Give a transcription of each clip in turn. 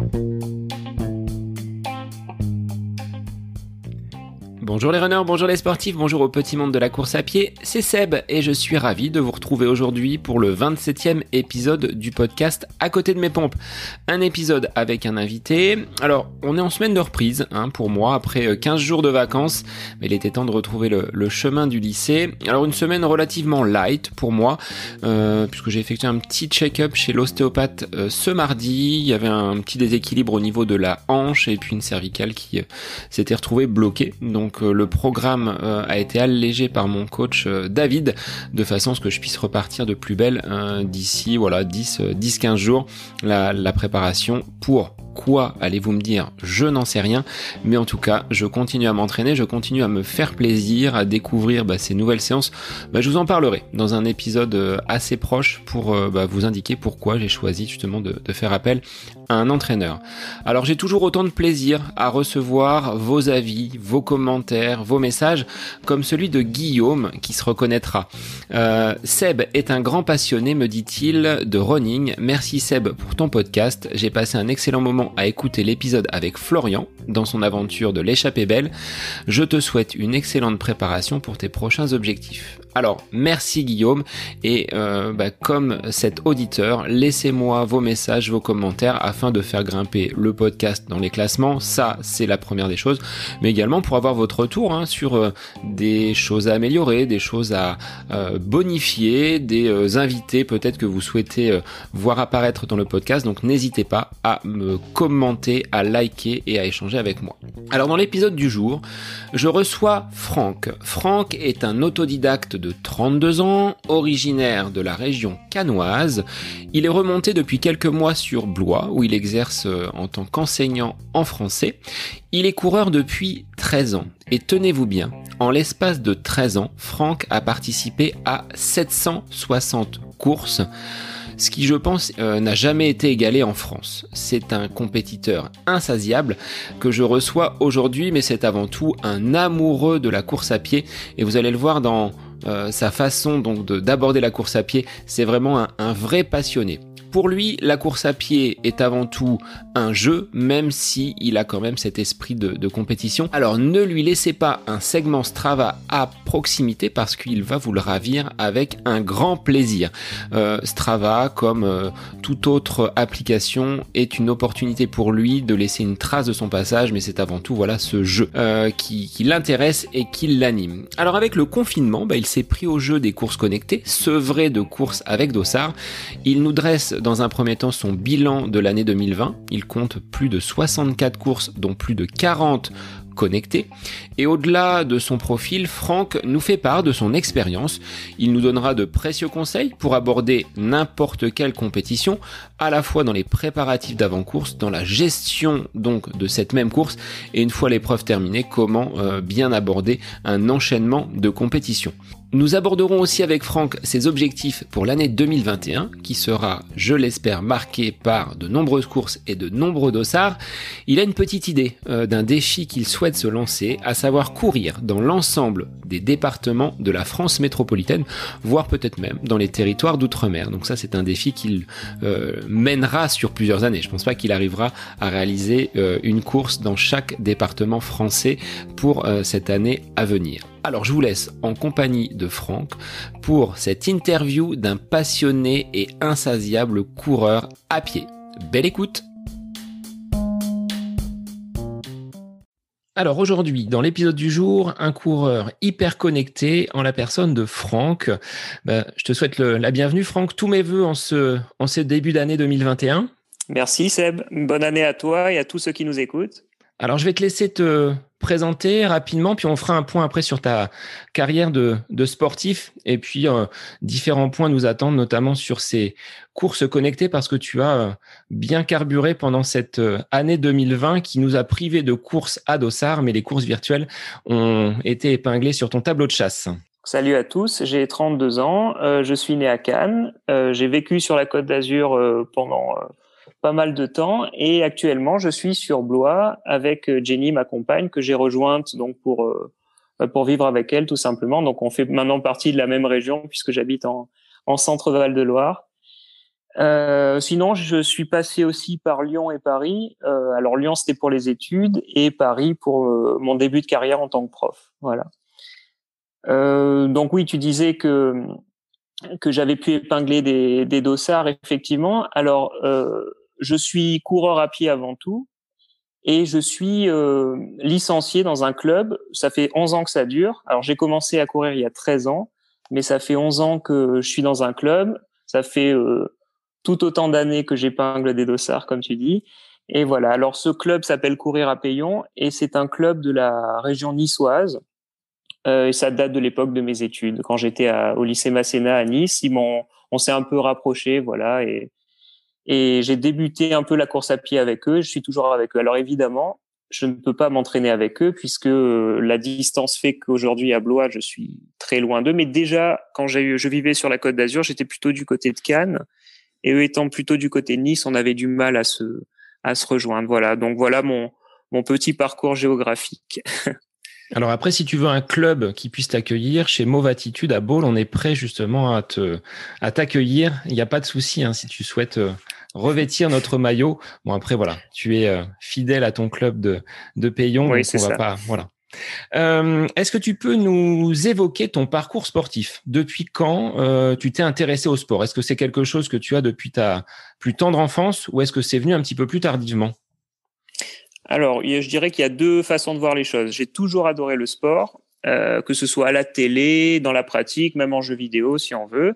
Bye. Bonjour les runners, bonjour les sportifs, bonjour au petit monde de la course à pied, c'est Seb et je suis ravi de vous retrouver aujourd'hui pour le 27e épisode du podcast À côté de mes pompes. Un épisode avec un invité. Alors, on est en semaine de reprise hein, pour moi après 15 euh, jours de vacances, mais il était temps de retrouver le, chemin du lycée. Alors une semaine relativement light pour moi, euh, puisque j'ai effectué un petit check-up chez l'ostéopathe euh, ce mardi. Il y avait un petit déséquilibre au niveau de la hanche et puis une cervicale qui s'était retrouvée bloquée. Le programme euh, a été allégé par mon coach euh, David de façon à ce que je puisse repartir de plus belle euh, d'ici voilà 10 10 15 jours la, la préparation pour Quoi allez-vous me dire Je n'en sais rien, mais en tout cas, je continue à m'entraîner, je continue à me faire plaisir, à découvrir bah, ces nouvelles séances. Bah, je vous en parlerai dans un épisode euh, assez proche pour euh, bah, vous indiquer pourquoi j'ai choisi justement de, de, faire appel à un entraîneur. Alors j'ai toujours autant de plaisir à recevoir vos avis, vos commentaires, vos messages, comme celui de Guillaume qui se reconnaîtra. Euh, Seb est un grand passionné, me dit-il, de running. Merci Seb pour ton podcast. J'ai passé un excellent moment à écouter l'épisode avec Florian dans son aventure de l'échappée belle. Je te souhaite une excellente préparation pour tes prochains objectifs. Alors, merci Guillaume et euh, bah, comme cet auditeur, laissez-moi vos messages, vos commentaires afin de faire grimper le podcast dans les classements. Ça, c'est la première des choses, mais également pour avoir votre retour hein, sur euh, des choses à améliorer, des choses à euh, bonifier, des invités peut-être que vous souhaitez voir apparaître dans le podcast. Donc, n'hésitez pas à me commenter, à liker et à échanger avec moi. Alors, dans l'épisode du jour, je reçois Franck. Franck est un autodidacte de 32 ans, originaire de la région canoise. Il est remonté depuis quelques mois sur Blois, où il exerce euh, en tant qu'enseignant en français. Il est coureur depuis 13 ans. Et tenez-vous bien, en l'espace de 13 ans, Franck a participé à 760 courses ce qui je pense euh, n'a jamais été égalé en France. C'est un compétiteur insatiable que je reçois aujourd'hui, mais c'est avant tout un amoureux de la course à pied, et vous allez le voir dans euh, sa façon donc d'aborder la course à pied, c'est vraiment un vrai passionné. Pour lui, la course à pied est avant tout un jeu, même si il a quand même cet esprit de, compétition. Alors ne lui laissez pas un segment Strava à proximité parce qu'il va vous le ravir avec un grand plaisir. Euh, Strava, comme euh, toute autre application, est une opportunité pour lui de laisser une trace de son passage, mais c'est avant tout voilà ce jeu euh, qui, l'intéresse et qui l'anime. Alors avec le confinement, bah, il s'est pris au jeu des courses connectées, sevré de courses avec Dossard. Il nous dresse dans un premier temps son bilan de l'année 2020. Il compte plus de 64 courses, dont plus de 40 connecté. Et au-delà de son profil, Franck nous fait part de son expérience. Il nous donnera de précieux conseils pour aborder n'importe quelle compétition, à la fois dans les préparatifs d'avant-course, dans la gestion donc de cette même course, et une fois l'épreuve terminée, comment euh, bien aborder un enchaînement de compétitions. Nous aborderons aussi avec Franck ses objectifs pour l'année 2021, qui sera, je l'espère, marqué par de nombreuses courses et de nombreux dossards. Il a une petite idée euh, d'un défi qu'il souhaite se lancer, à savoir courir dans l'ensemble des départements de la France métropolitaine, voire peut-être même dans les territoires d'outre-mer. Donc ça, c'est un défi qu'il euh, mènera sur plusieurs années. Je pense pas qu'il arrivera à réaliser euh, une course dans chaque département français pour cette année à venir. Alors je vous laisse en compagnie de Franck pour cette interview d'un passionné et insatiable coureur à pied. Belle écoute Alors aujourd'hui, dans l'épisode du jour, un coureur hyper connecté en la personne de Franck. Ben, je te souhaite la bienvenue Franck, tous mes voeux en ce début d'année 2021. Merci Seb, bonne année à toi et à tous ceux qui nous écoutent. Alors je vais te laisser te présenter rapidement, puis on fera un point après sur ta carrière de, sportif, et puis euh, différents points nous attendent, notamment sur ces courses connectées, parce que tu as euh, bien carburé pendant cette euh, année 2020 qui nous a privé de courses à Dossard, mais les courses virtuelles ont été épinglées sur ton tableau de chasse. Salut à tous, j'ai 32 ans, je suis né à Cannes, j'ai vécu sur la Côte d'Azur pendant pas mal de temps et actuellement je suis sur Blois avec euh, Jenny ma compagne que j'ai rejointe donc pour euh, pour vivre avec elle tout simplement donc on fait maintenant partie de la même région puisque j'habite en en centre Val de Loire Euh, sinon, je suis passé aussi par Lyon et Paris. Euh, alors Lyon, c'était pour les études et Paris pour euh, mon début de carrière en tant que prof. Voilà. Donc oui, tu disais que que j'avais pu épingler des, des dossards, effectivement. Alors, je suis coureur à pied avant tout et je suis licencié dans un club. Ça fait 11 ans que ça dure. Alors, j'ai commencé à courir il y a 13 ans, mais ça fait 11 ans que je suis dans un club. Ça fait tout autant d'années que j'épingle des dossards, comme tu dis. Et voilà. Alors, ce club s'appelle Courir à Payon et c'est un club de la région niçoise. Euh, et ça date de l'époque de mes études. Quand j'étais au lycée Masséna à Nice, on s'est un peu rapproché, voilà. Et, et j'ai débuté un peu la course à pied avec eux. Je suis toujours avec eux. Alors évidemment, je ne peux pas m'entraîner avec eux puisque la distance fait qu'aujourd'hui à Blois, je suis très loin d'eux. Mais déjà, quand j'ai je vivais sur la Côte d'Azur, j'étais plutôt du côté de Cannes. Et eux étant plutôt du côté de Nice, on avait du mal à se, à se rejoindre. Voilà. Donc voilà mon, mon petit parcours géographique. Alors après, si tu veux un club qui puisse t'accueillir, chez Mauve Attitude à Bâle, on est prêt justement à te, à t'accueillir. Il n'y a pas de souci hein, si tu souhaites euh, revêtir notre maillot. Bon après voilà, tu es euh, fidèle à ton club de, de Payon, oui, donc on va pas, voilà. Euh, Est-ce que tu peux nous évoquer ton parcours sportif? Depuis quand euh, tu t'es intéressé au sport? Est-ce que c'est quelque chose que tu as depuis ta plus tendre enfance ou est-ce que c'est venu un petit peu plus tardivement? Alors, je dirais qu'il y a deux façons de voir les choses. J'ai toujours adoré le sport, euh, que ce soit à la télé, dans la pratique, même en jeu vidéo si on veut.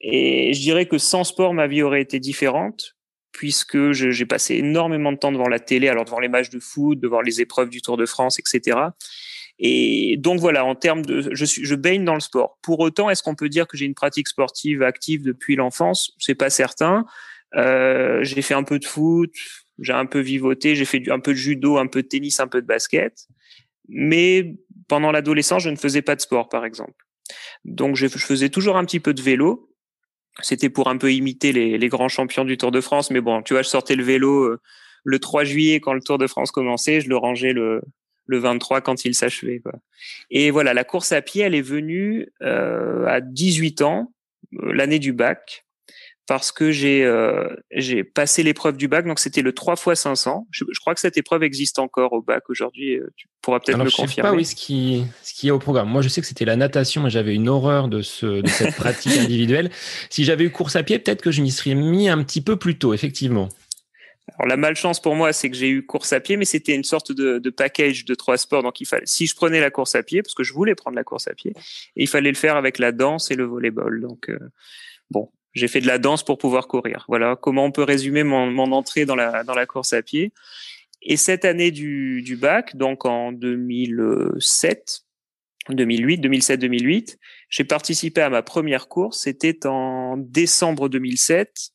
Et je dirais que sans sport, ma vie aurait été différente puisque j'ai passé énormément de temps devant la télé, alors devant les matchs de foot, devant les épreuves du Tour de France, etc. Et donc voilà, en termes de, je baigne dans le sport. Pour autant, est-ce qu'on peut dire que j'ai une pratique sportive active depuis l'enfance? C'est pas certain. Euh, j'ai fait un peu de foot, j'ai un peu vivoté, j'ai fait un peu de judo, un peu de tennis, un peu de basket. Mais pendant l'adolescence, je ne faisais pas de sport, par exemple. Donc je faisais toujours un petit peu de vélo, c'était pour un peu imiter les, les, grands champions du Tour de France. Mais bon, tu vois, je sortais le vélo euh, le 3 juillet quand le Tour de France commençait, je le rangeais le, le 23 quand il s'achevait. Et voilà, la course à pied, elle est venue euh, à 18 ans, euh, l'année du bac parce que j'ai euh, j'ai passé l'épreuve du bac, donc c'était le 3 x 500. Je, crois que cette épreuve existe encore au bac aujourd'hui. Euh, tu pourras peut-être me confirmer. Je sais pas oui ce qui ce qui est au programme. Moi, je sais que c'était la natation et j'avais une horreur de ce de cette pratique individuelle. Si j'avais eu course à pied, peut-être que je m'y serais mis un petit peu plus tôt, effectivement. Alors la malchance pour moi, c'est que j'ai eu course à pied, mais c'était une sorte de, de, package de trois sports. Donc il fallait, si je prenais la course à pied, parce que je voulais prendre la course à pied, et il fallait le faire avec la danse et le volleyball. Donc euh, bon, j'ai fait de la danse pour pouvoir courir. Voilà comment on peut résumer mon, mon entrée dans la, dans la course à pied. Et cette année du, du bac, donc en 2007, 2008, 2007, 2008, j'ai participé à ma première course. C'était en décembre 2007.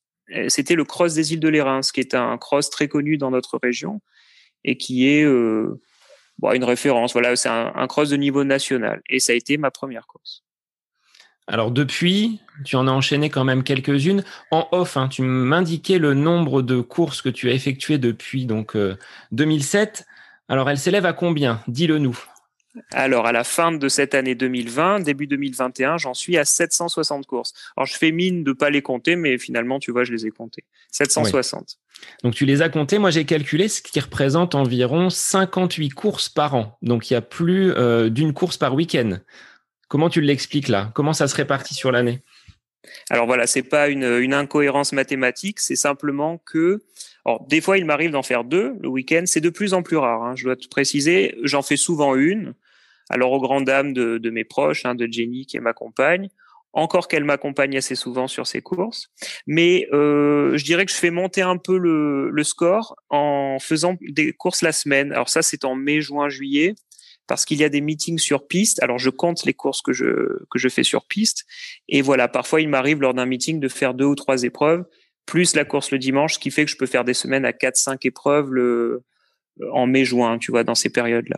C'était le cross des îles de l'Érins, qui est un cross très connu dans notre région et qui est euh, bon, une référence. Voilà, c'est un cross de niveau national. Et ça a été ma première course. Alors depuis, tu en as enchaîné quand même quelques-unes. En off, hein, tu m'indiquais le nombre de courses que tu as effectuées depuis donc 2007. Euh, Alors elle s'élève à combien? Dis-le nous. Alors, à la fin de cette année 2020, début 2021, j'en suis à 760 courses. Alors, je fais mine de pas les compter, mais finalement, tu vois, je les ai comptées. 760. Donc, tu les as comptées. Moi, j'ai calculé ce qui représente environ 58 courses par an. Donc, il y a plus euh, d'une course par week-end. Comment tu l'expliques là? Comment ça se répartit sur l'année? Alors voilà, c'est pas une, incohérence mathématique, c'est simplement que, alors des fois il m'arrive d'en faire deux le week-end, c'est de plus en plus rare. Hein, je dois te préciser, j'en fais souvent une. Alors aux grandes dames de, de mes proches, hein, de Jenny qui m'accompagne, encore qu'elle m'accompagne assez souvent sur ses courses. Mais euh, je dirais que je fais monter un peu le, le, score en faisant des courses la semaine. Alors ça, c'est en mai, juin, juillet parce qu'il y a des meetings sur piste. Alors je compte les courses que je fais sur piste et voilà, parfois il m'arrive lors d'un meeting de faire deux ou trois épreuves plus la course le dimanche, ce qui fait que je peux faire des semaines à 4 5 épreuves en mai juin, tu vois, dans ces périodes-là.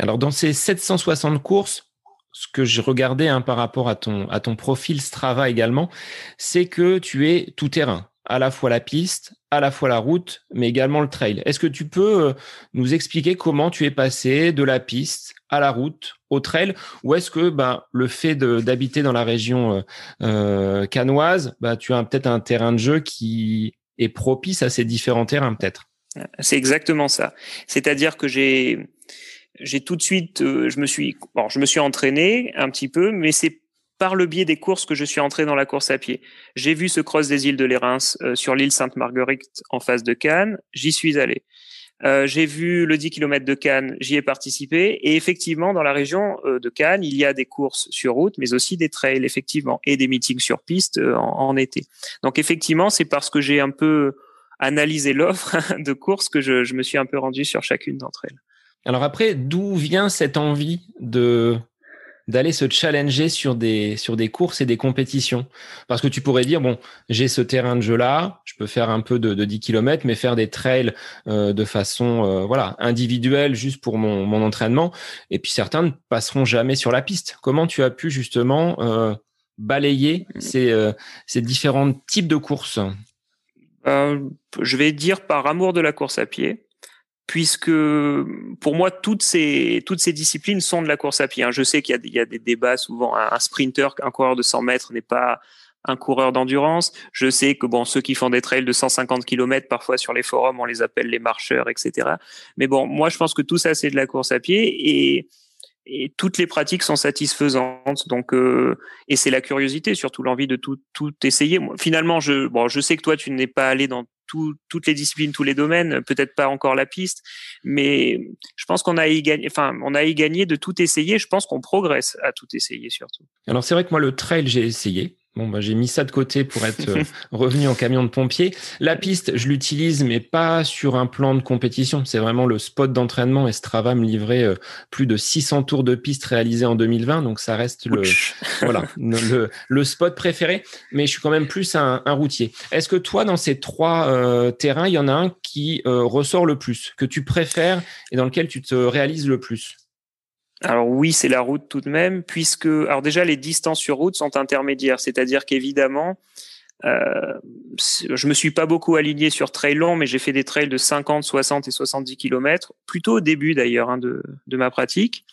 Alors dans ces 760 courses, ce que je regardais hein, par rapport à ton à ton profil Strava également, c'est que tu es tout terrain. À la fois la piste, à la fois la route, mais également le trail. Est-ce que tu peux euh, nous expliquer comment tu es passé de la piste à la route, au trail, ou est-ce que ben, le fait d'habiter dans la région euh, euh, canoise, ben, tu as peut-être un terrain de jeu qui est propice à ces différents terrains peut-être? C'est exactement ça. C'est-à-dire que j'ai tout de suite, je me suis, bon, je me suis entraîné un petit peu, mais c'est par le biais des courses que je suis entré dans la course à pied. J'ai vu ce cross des îles de l'Érins euh, sur l'île Sainte-Marguerite en face de Cannes, j'y suis allé. Euh, j'ai vu le 10 km de Cannes, j'y ai participé. Et effectivement, dans la région euh, de Cannes, il y a des courses sur route, mais aussi des trails, effectivement, et des meetings sur piste en, été. Donc effectivement, c'est parce que j'ai un peu analysé l'offre de courses que je, je me suis un peu rendu sur chacune d'entre elles. Alors après, d'où vient cette envie de d'aller se challenger sur des sur des courses et des compétitions. Parce que tu pourrais dire bon j'ai ce terrain de jeu là je peux faire un peu de, de 10 km mais faire des trails euh, de façon euh, voilà individuelle juste pour mon, mon entraînement. Et puis certains ne passeront jamais sur la piste. Comment tu as pu justement euh, balayer ces euh, ces différents types de courses? Je vais dire par amour de la course à pied puisque pour moi toutes ces toutes ces disciplines sont de la course à pied. Hein. Je sais qu'il y, y, a des débats souvent. Un, sprinter, un coureur de 100 mètres n'est pas un coureur d'endurance. Je sais que bon, ceux qui font des trails de 150 km, parfois sur les forums, on les appelle les marcheurs, etc. Mais bon, moi, je pense que tout ça, c'est de la course à pied et, et toutes les pratiques sont satisfaisantes. Donc, euh, et c'est la curiosité, surtout l'envie de tout, tout essayer. Finalement, je, bon, je sais que toi, tu n'es pas allé dans toutes les disciplines, tous les domaines, peut-être pas encore la piste, mais je pense qu'on a y gagné, enfin, on a y gagné de tout essayer. Je pense qu'on progresse à tout essayer surtout. Alors c'est vrai que moi le trail j'ai essayé, Bon, bah, j'ai mis ça de côté pour être euh, revenu en camion de pompier. La piste, je l'utilise, mais pas sur un plan de compétition. C'est vraiment le spot d'entraînement et Strava me livrait euh, plus de 600 tours de piste réalisés en 2020. Donc, ça reste le, voilà, le, le, spot préféré. Mais je suis quand même plus un, un routier. Est-ce que toi, dans ces trois euh, terrains, il y en a un qui ressort le plus, que tu préfères et dans lequel tu te réalises le plus? Alors oui, c'est la route tout de même, puisque alors déjà les distances sur route sont intermédiaires, c'est-à-dire qu'évidemment, euh, je me suis pas beaucoup aligné sur trail long, mais j'ai fait des trails de 50, 60 et 70 km, plutôt au début d'ailleurs hein, de, de ma pratique.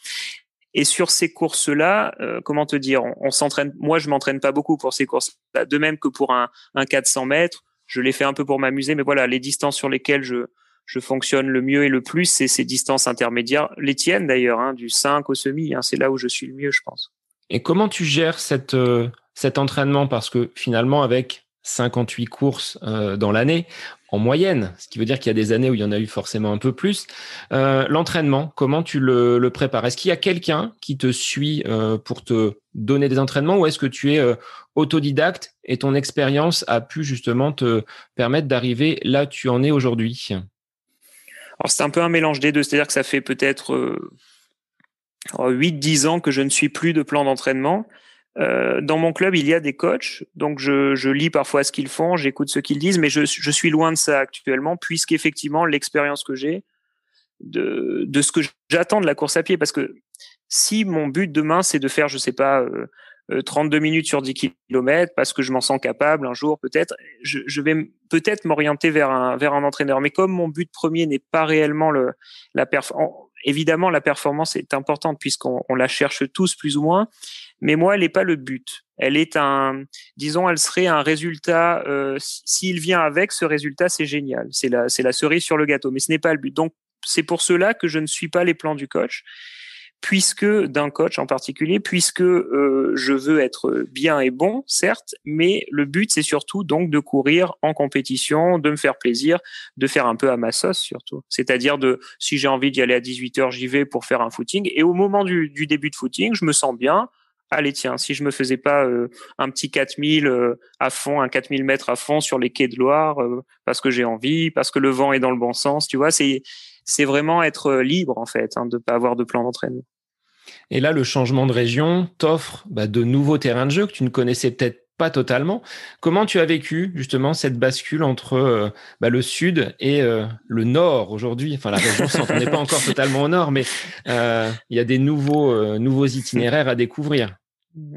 Et sur ces courses-là, euh, comment te dire, on, s'entraîne. Moi, je m'entraîne pas beaucoup pour ces courses-là, de même que pour un, un 400 mètres. Je l'ai fait un peu pour m'amuser, mais voilà, les distances sur lesquelles je je fonctionne le mieux et le plus, c'est ces distances intermédiaires, les tiennes d'ailleurs, hein, du 5 au semi, hein, c'est là où je suis le mieux, je pense. Et comment tu gères cette, euh, cet entraînement? Parce que finalement, avec 58 courses euh, dans l'année, en moyenne, ce qui veut dire qu'il y a des années où il y en a eu forcément un peu plus. Euh, l'entraînement, comment tu le, le prépares? Est-ce qu'il y a quelqu'un qui te suit pour te donner des entraînements ou est-ce que tu es autodidacte et ton expérience a pu justement te permettre d'arriver là où tu en es aujourd'hui? Alors c'est un peu un mélange des deux, c'est-à-dire que ça fait peut-être euh, 8-10 ans que je ne suis plus de plan d'entraînement. Euh, dans mon club, il y a des coachs, donc je, lis parfois ce qu'ils font, j'écoute ce qu'ils disent, mais je, suis loin de ça actuellement, puisqu'effectivement l'expérience que j'ai de, ce que j'attends de la course à pied, parce que si mon but demain c'est de faire, je sais pas, euh, 32 euh, minutes sur 10 km parce que je m'en sens capable un jour peut-être. Je, vais peut-être m'orienter vers un vers un entraîneur. Mais comme mon but premier n'est pas réellement le la performance, évidemment la performance est importante puisqu'on on la cherche tous plus ou moins. Mais moi, elle n'est pas le but. Elle est un, disons, elle serait un résultat. Euh, S'il vient avec ce résultat, c'est génial. C'est la c'est la cerise sur le gâteau. Mais ce n'est pas le but. Donc c'est pour cela que je ne suis pas les plans du coach puisque d'un coach en particulier, puisque euh, je veux être bien et bon, certes, mais le but c'est surtout donc de courir en compétition, de me faire plaisir, de faire un peu à ma sauce surtout. C'est-à-dire de, si j'ai envie d'y aller à 18 heures, j'y vais pour faire un footing. Et au moment du, du, début de footing, je me sens bien. Allez tiens, si je me faisais pas euh, un petit 4000 euh, à fond, un 4000 mètres à fond sur les quais de Loire, parce que j'ai envie, parce que le vent est dans le bon sens, tu vois, c'est c'est vraiment être libre en fait, hein, de pas avoir de plan d'entraînement. Et là, le changement de région t'offre bah, de nouveaux terrains de jeu que tu ne connaissais peut-être pas totalement. Comment tu as vécu justement cette bascule entre euh, bah, le sud et euh, le nord aujourd'hui? Enfin, la région centre, n'est pas encore totalement au nord, mais euh, il y a des nouveaux, nouveaux itinéraires à découvrir.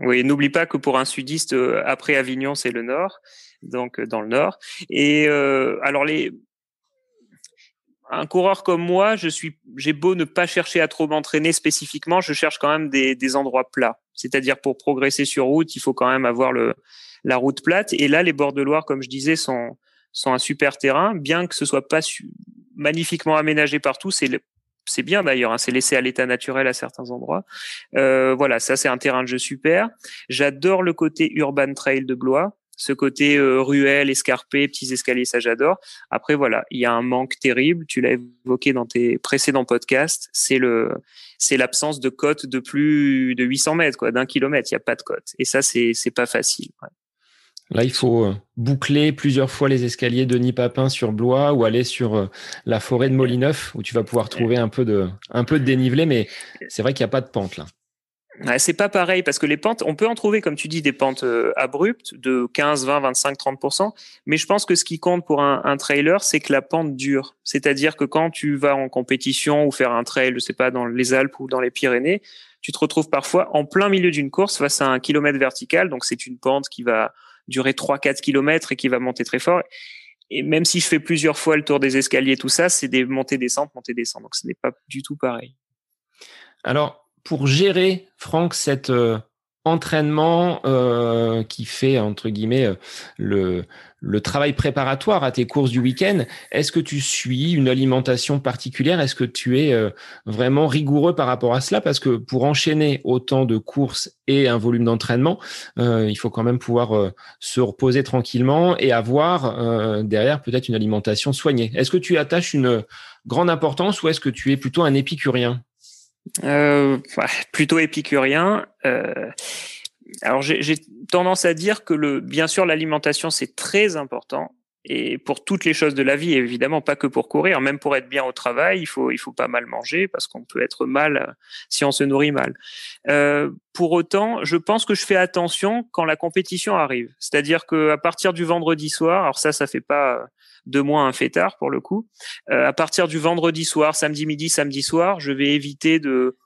Oui, n'oublie pas que pour un sudiste, après Avignon, c'est le nord. donc dans le nord. Et alors les un coureur comme moi, je suis, j'ai beau ne pas chercher à trop m'entraîner spécifiquement, je cherche quand même des, des endroits plats. C'est-à-dire pour progresser sur route, il faut quand même avoir le, la route plate. Et là, les bords de Loire, comme je disais, sont, sont un super terrain, bien que ce soit pas magnifiquement aménagé partout. C'est c'est bien d'ailleurs, hein, c'est laissé à l'état naturel à certains endroits. Euh, voilà, ça c'est un terrain de jeu super. J'adore le côté urban trail de Blois ce côté euh, ruelle, escarpé, petits escaliers, ça j'adore. Après voilà, il y a un manque terrible. Tu l'as évoqué dans tes précédents podcasts, c'est le, c'est l'absence de côte de plus de 800 mètres, quoi, d'un kilomètre. Il y a pas de côte, et ça c'est c'est pas facile. Là, il faut euh, boucler plusieurs fois les escaliers de Nipapin sur Blois ou aller sur euh, la forêt de Molineuf où tu vas pouvoir trouver un peu de, un peu de dénivelé, mais c'est vrai qu'il n'y a pas de pente là c'est pas pareil parce que les pentes, on peut en trouver, comme tu dis, des pentes euh, abruptes de 15, 20, 25, 30%. Mais je pense que ce qui compte pour un, un trailer, c'est que la pente dure. C'est-à-dire que quand tu vas en compétition ou faire un trail, je sais pas, dans les Alpes ou dans les Pyrénées, tu te retrouves parfois en plein milieu d'une course face à un kilomètre vertical. Donc c'est une pente qui va durer 3, 4 kilomètres et qui va monter très fort. Et même si je fais plusieurs fois le tour des escaliers, tout ça, c'est des montées descentes, montées descentes. Donc ce n'est pas du tout pareil. Alors, pour gérer, Franck, cet euh, entraînement euh, qui fait, entre guillemets, euh, le, le travail préparatoire à tes courses du week-end, est-ce que tu suis une alimentation particulière? Est-ce que tu es vraiment rigoureux par rapport à cela? Parce que pour enchaîner autant de courses et un volume d'entraînement, il faut quand même pouvoir se reposer tranquillement et avoir derrière peut-être une alimentation soignée. Est-ce que tu attaches une grande importance ou est-ce que tu es plutôt un épicurien? Euh, plutôt épicurien. Euh, alors j'ai tendance à dire que le, bien sûr, l'alimentation c'est très important et pour toutes les choses de la vie, évidemment pas que pour courir, même pour être bien au travail, il faut il faut pas mal manger parce qu'on peut être mal si on se nourrit mal. Euh, pour autant, je pense que je fais attention quand la compétition arrive. C'est-à-dire que à partir du vendredi soir, alors ça, ça fait pas de moins un fêtard pour le coup. Euh, à partir du vendredi soir, samedi midi, samedi soir, je vais éviter de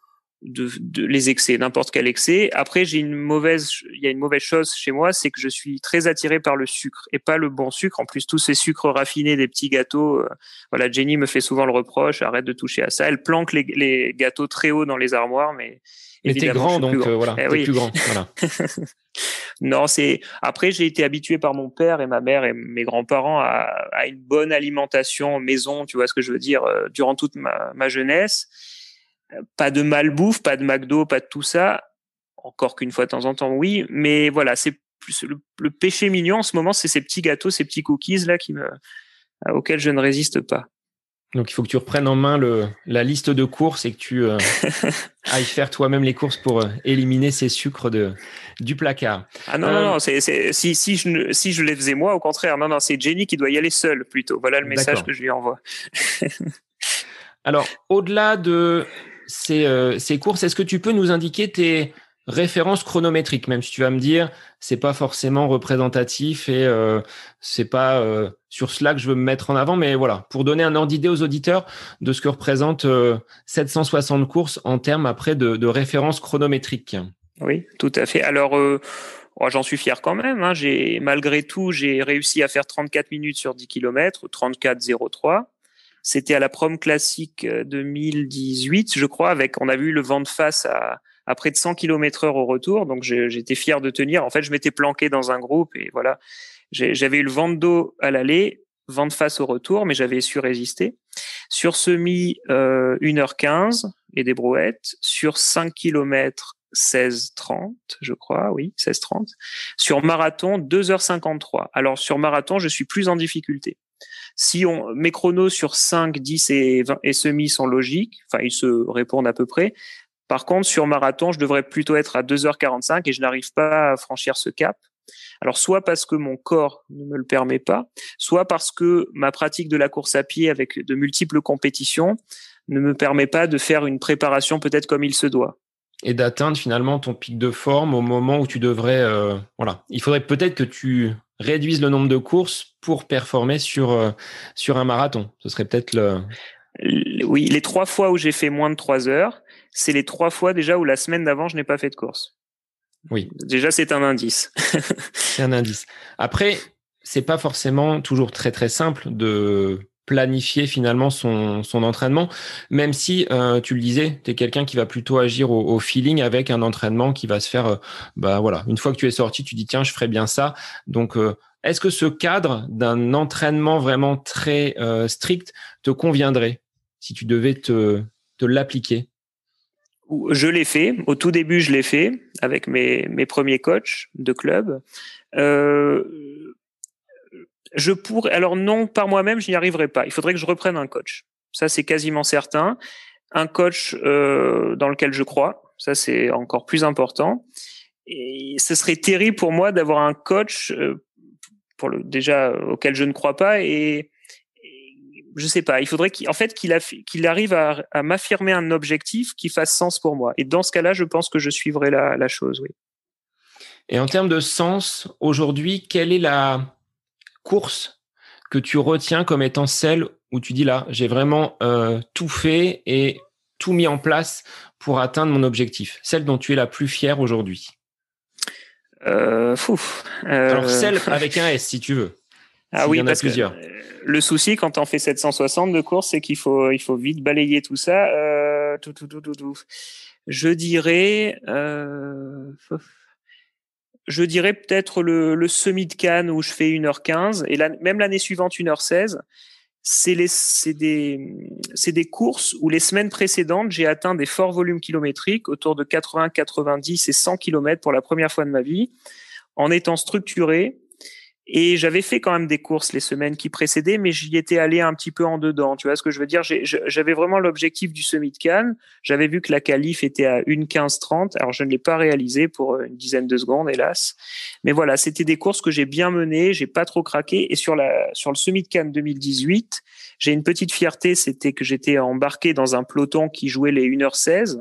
de, de, les excès, n'importe quel excès. Après, j'ai une mauvaise, il y a une mauvaise chose chez moi, c'est que je suis très attiré par le sucre et pas le bon sucre. En plus, tous ces sucres raffinés des petits gâteaux. Euh, voilà, Jenny me fait souvent le reproche, arrête de toucher à ça. Elle planque les, les gâteaux très haut dans les armoires, mais mais t'es grand, donc euh, voilà, eh plus grand. Voilà. non, c'est après j'ai été habitué par mon père et ma mère et mes grands-parents à, à, une bonne alimentation maison, tu vois ce que je veux dire, euh, durant toute ma, ma jeunesse. Pas de malbouffe, pas de McDo, pas de tout ça. Encore qu'une fois de temps en temps, oui. Mais voilà, c'est plus le, le, péché mignon en ce moment, c'est ces petits gâteaux, ces petits cookies là qui me auxquels je ne résiste pas. Donc il faut que tu reprennes en main le, la liste de courses et que tu euh, ailles faire toi-même les courses pour euh, éliminer ces sucres de, du placard. Ah non, non, non, si, si, je, si je les faisais moi, au contraire, non, non, c'est Jenny qui doit y aller seule plutôt. Voilà le message que je lui envoie. Alors, au-delà de ces, euh, ces courses, est-ce que tu peux nous indiquer tes référence chronométrique, même si tu vas me dire c'est pas forcément représentatif et euh, c'est pas euh, sur cela que je veux me mettre en avant, mais voilà, pour donner un ordre d'idée aux auditeurs de ce que représente 760 euh, courses en termes après de, de référence chronométrique. Oui, tout à fait. Alors oh, j'en suis fier quand même. Hein. J'ai malgré tout j'ai réussi à faire 34 minutes sur 10 km, 34,03. C'était à la prom classique 2018, je crois, avec on a vu le vent de face à à près de 100 km heure au retour. Donc j'étais fier de tenir. En fait, je m'étais planqué dans un groupe et voilà, j'avais eu le vent de dos à l'aller, vent de face au retour, mais j'avais su résister. Sur semi, euh, 1h15 et des brouettes. Sur 5 km, 16h30, je crois, oui, 16h30. Sur marathon, 2h53. Alors sur marathon, je suis plus en difficulté. Si on, mes chronos sur 5, 10 et, 20 et semi sont logiques, enfin ils se répondent à peu près, par contre, sur marathon, je devrais plutôt être à 2h45 et je n'arrive pas à franchir ce cap. Alors, soit parce que mon corps ne me le permet pas, soit parce que ma pratique de la course à pied avec de multiples compétitions ne me permet pas de faire une préparation peut-être comme il se doit. Et d'atteindre finalement ton pic de forme au moment où tu devrais, euh, voilà. Il faudrait peut-être que tu réduises le nombre de courses pour performer sur euh, sur un marathon. Ce serait peut-être le. Oui, les trois fois où j'ai fait moins de trois heures, c'est les trois fois déjà où la semaine d'avant, je n'ai pas fait de course. Oui. Déjà, c'est un indice. c'est un indice. Après, c'est pas forcément toujours très très simple de planifier finalement son, son entraînement, même si euh, tu le disais, tu es quelqu'un qui va plutôt agir au, feeling avec un entraînement qui va se faire, euh, bah voilà, une fois que tu es sorti, tu dis tiens, je ferai bien ça. Donc, euh, est-ce que ce cadre d'un entraînement vraiment très strict te conviendrait si tu devais te, l'appliquer? Je l'ai fait. Au tout début, je l'ai fait avec mes, mes premiers coachs de club. Je pourrais. Alors non, par moi-même, je n'y arriverai pas. Il faudrait que je reprenne un coach. Ça, c'est quasiment certain. Un coach euh, dans lequel je crois. Ça, c'est encore plus important. Et ce serait terrible pour moi d'avoir un coach euh, pour le déjà auquel je ne crois pas et, je sais pas. Il faudrait qu'en fait qu'il arrive à, à m'affirmer un objectif qui fasse sens pour moi. Et dans ce cas-là, je pense que je suivrai la, la chose. Oui. Et en termes de sens, aujourd'hui, quelle est la course que tu retiens comme étant celle où tu dis là, j'ai vraiment euh, tout fait et tout mis en place pour atteindre mon objectif Celle dont tu es la plus fière aujourd'hui euh, Alors euh, celle avec un S si tu veux. Ah oui, parce plusieurs. que le souci quand on fait 760 de course, c'est qu'il faut il faut vite balayer tout ça. tout, tout, tout, tout, Je dirais je dirais peut-être le, le semi de Cannes où je fais 1h15 et même l'année suivante 1h16. C'est des, des courses où les semaines précédentes, j'ai atteint des forts volumes kilométriques autour de 80, 90 et 100 km pour la première fois de ma vie en étant structuré, et j'avais fait quand même des courses les semaines qui précédaient, mais j'y étais allé un petit peu en dedans. Tu vois ce que je veux dire? J'avais vraiment l'objectif du semi de Cannes. J'avais vu que la qualif était à 1,15-30. Alors je ne l'ai pas réalisé pour une dizaine de secondes, hélas. Mais voilà, c'était des courses que j'ai bien menées. J'ai pas trop craqué. Et sur la sur le semi de Cannes 2018, j'ai une petite fierté, c'était que j'étais embarqué dans un peloton qui jouait les 1h16.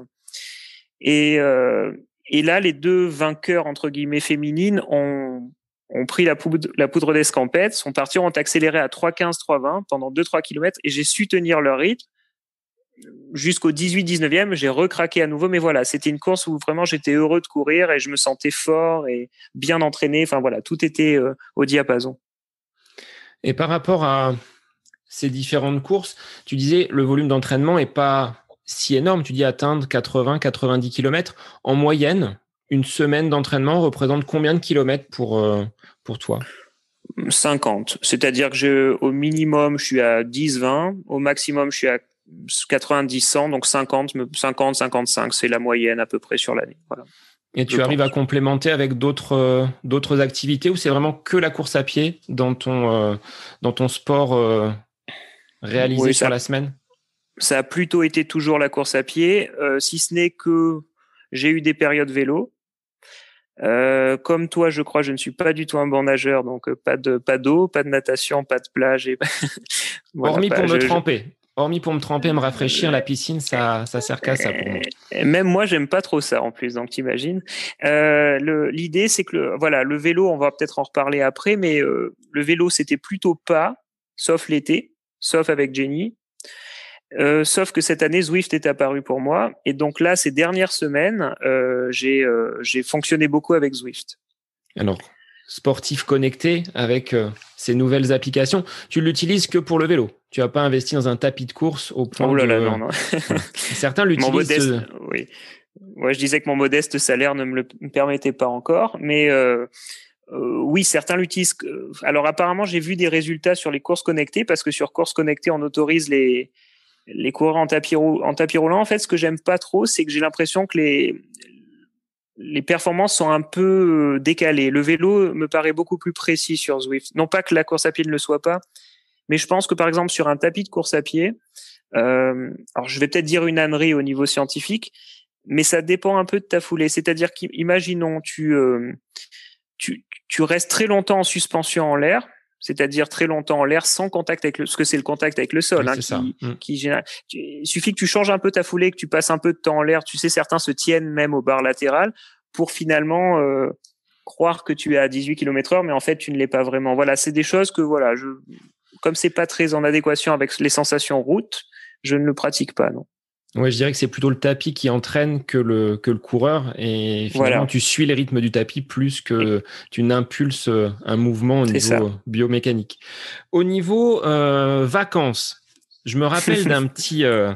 Et euh, et là, les deux vainqueurs entre guillemets féminines ont ont pris la poudre, d'escampette, sont partis, ont accéléré à 3,15, 3,20 pendant 2-3 km et j'ai su tenir leur rythme jusqu'au 18-19e. J'ai recraqué à nouveau, mais voilà, c'était une course où vraiment j'étais heureux de courir et je me sentais fort et bien entraîné. Enfin voilà, tout était euh, au diapason. Et par rapport à ces différentes courses, tu disais le volume d'entraînement est pas si énorme. Tu dis atteindre 80-90 km en moyenne une semaine d'entraînement représente combien de kilomètres pour, euh, pour toi 50. C'est-à-dire que je, au minimum, je suis à 10-20. Au maximum, je suis à 90-100. Donc 50, 50, 55, c'est la moyenne à peu près sur l'année. Voilà. Et tu arrives à complémenter avec d'autres euh, d'autres activités ou c'est vraiment que la course à pied dans ton euh, dans ton sport réalisé sur la semaine? Ça a plutôt été toujours la course à pied, si ce n'est que j'ai eu des périodes vélo. Euh, comme toi, je crois, je ne suis pas du tout un bon nageur, donc euh, pas de pas d'eau, pas de natation, pas de plage. Et... Hormis pour me tremper. Hormis pour me tremper, me rafraîchir, la piscine, ça, ça sert qu'à ça pour moi. Même moi, j'aime pas trop ça en plus, donc t'imagines. Euh, L'idée, c'est que le, voilà, le vélo, on va peut-être en reparler après, mais euh, le vélo, c'était plutôt pas, sauf l'été, sauf avec Jenny. Euh, sauf que cette année, Zwift est apparu pour moi. Et donc là, ces dernières semaines, euh, euh, j'ai fonctionné beaucoup avec Zwift. Alors, sportif connecté avec ces nouvelles applications, tu l'utilises que pour le vélo. Tu n'as pas investi dans un tapis de course au point oh là là, non, non. Certains l'utilisent. Modeste... Oui. Ouais, je disais que mon modeste salaire ne me le permettait pas encore, mais oui, certains l'utilisent. Alors apparemment, j'ai vu des résultats sur les courses connectées parce que sur courses connectées, on autorise les les coureurs en tapis, roulant, en fait, ce que j'aime pas trop, c'est que j'ai l'impression que les, les performances sont un peu euh, décalées. Le vélo me paraît beaucoup plus précis sur Zwift. Non pas que la course à pied ne le soit pas, mais je pense que par exemple sur un tapis de course à pied, euh, alors je vais peut-être dire une ânerie au niveau scientifique, mais ça dépend un peu de ta foulée. C'est-à-dire qu'imaginons tu, euh, tu tu restes très longtemps en suspension en l'air, c'est-à-dire très longtemps en l'air sans contact avec le, ce que c'est le contact avec le sol, hein, qui, mm. il suffit que tu changes un peu ta foulée, que tu passes un peu de temps en l'air. Tu sais, certains se tiennent même au bar latéral pour finalement euh, croire que tu es à 18 km heure, mais en fait tu ne l'es pas vraiment. Voilà, c'est des choses que voilà, je, comme c'est pas très en adéquation avec les sensations route, je ne le pratique pas, non. Ouais, je dirais que c'est plutôt le tapis qui entraîne que le, que le coureur. Et finalement, tu suis les rythmes du tapis plus que tu n'impulses un mouvement au niveau biomécanique. Au niveau euh, vacances, je me rappelle d'un petit, euh,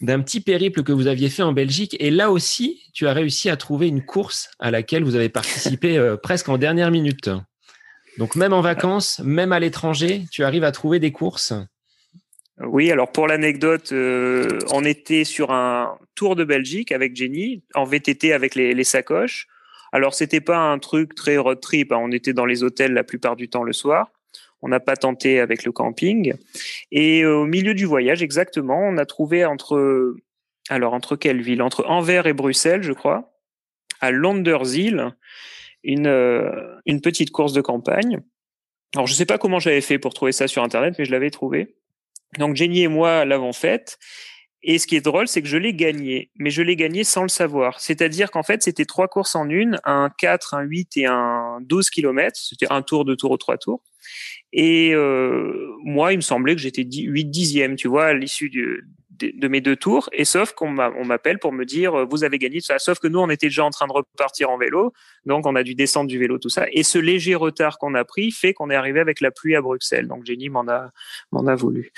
d'un petit périple que vous aviez fait en Belgique. Et là aussi, tu as réussi à trouver une course à laquelle vous avez participé euh, presque en dernière minute. Donc, même en vacances, même à l'étranger, tu arrives à trouver des courses. Oui, alors pour l'anecdote, euh, on était sur un tour de Belgique avec Jenny, en VTT avec les, les sacoches. Alors c'était pas un truc très road trip, hein. on était dans les hôtels la plupart du temps le soir. On n'a pas tenté avec le camping. Et au milieu du voyage, exactement, on a trouvé entre, alors entre quelle ville? Entre Anvers et Bruxelles, je crois, à Londerzeel, une, euh, une petite course de campagne. Alors je sais pas comment j'avais fait pour trouver ça sur internet, mais je l'avais trouvé. Donc Jenny et moi l'avons faite. Et ce qui est drôle, c'est que je l'ai gagné, mais je l'ai gagné sans le savoir. C'est-à-dire qu'en fait, c'était trois courses en une, un 4, un 8 et un 12 km. C'était un tour, deux tours ou trois tours. Et euh, moi, il me semblait que j'étais 8 dixièmes, tu vois, à l'issue de, de, mes deux tours. Et sauf qu'on m'appelle pour me dire, euh, vous avez gagné tout ça. Sauf que nous, on était déjà en train de repartir en vélo. Donc, on a dû descendre du vélo, tout ça. Et ce léger retard qu'on a pris fait qu'on est arrivé avec la pluie à Bruxelles. Donc, Jenny m'en a, m'en a voulu.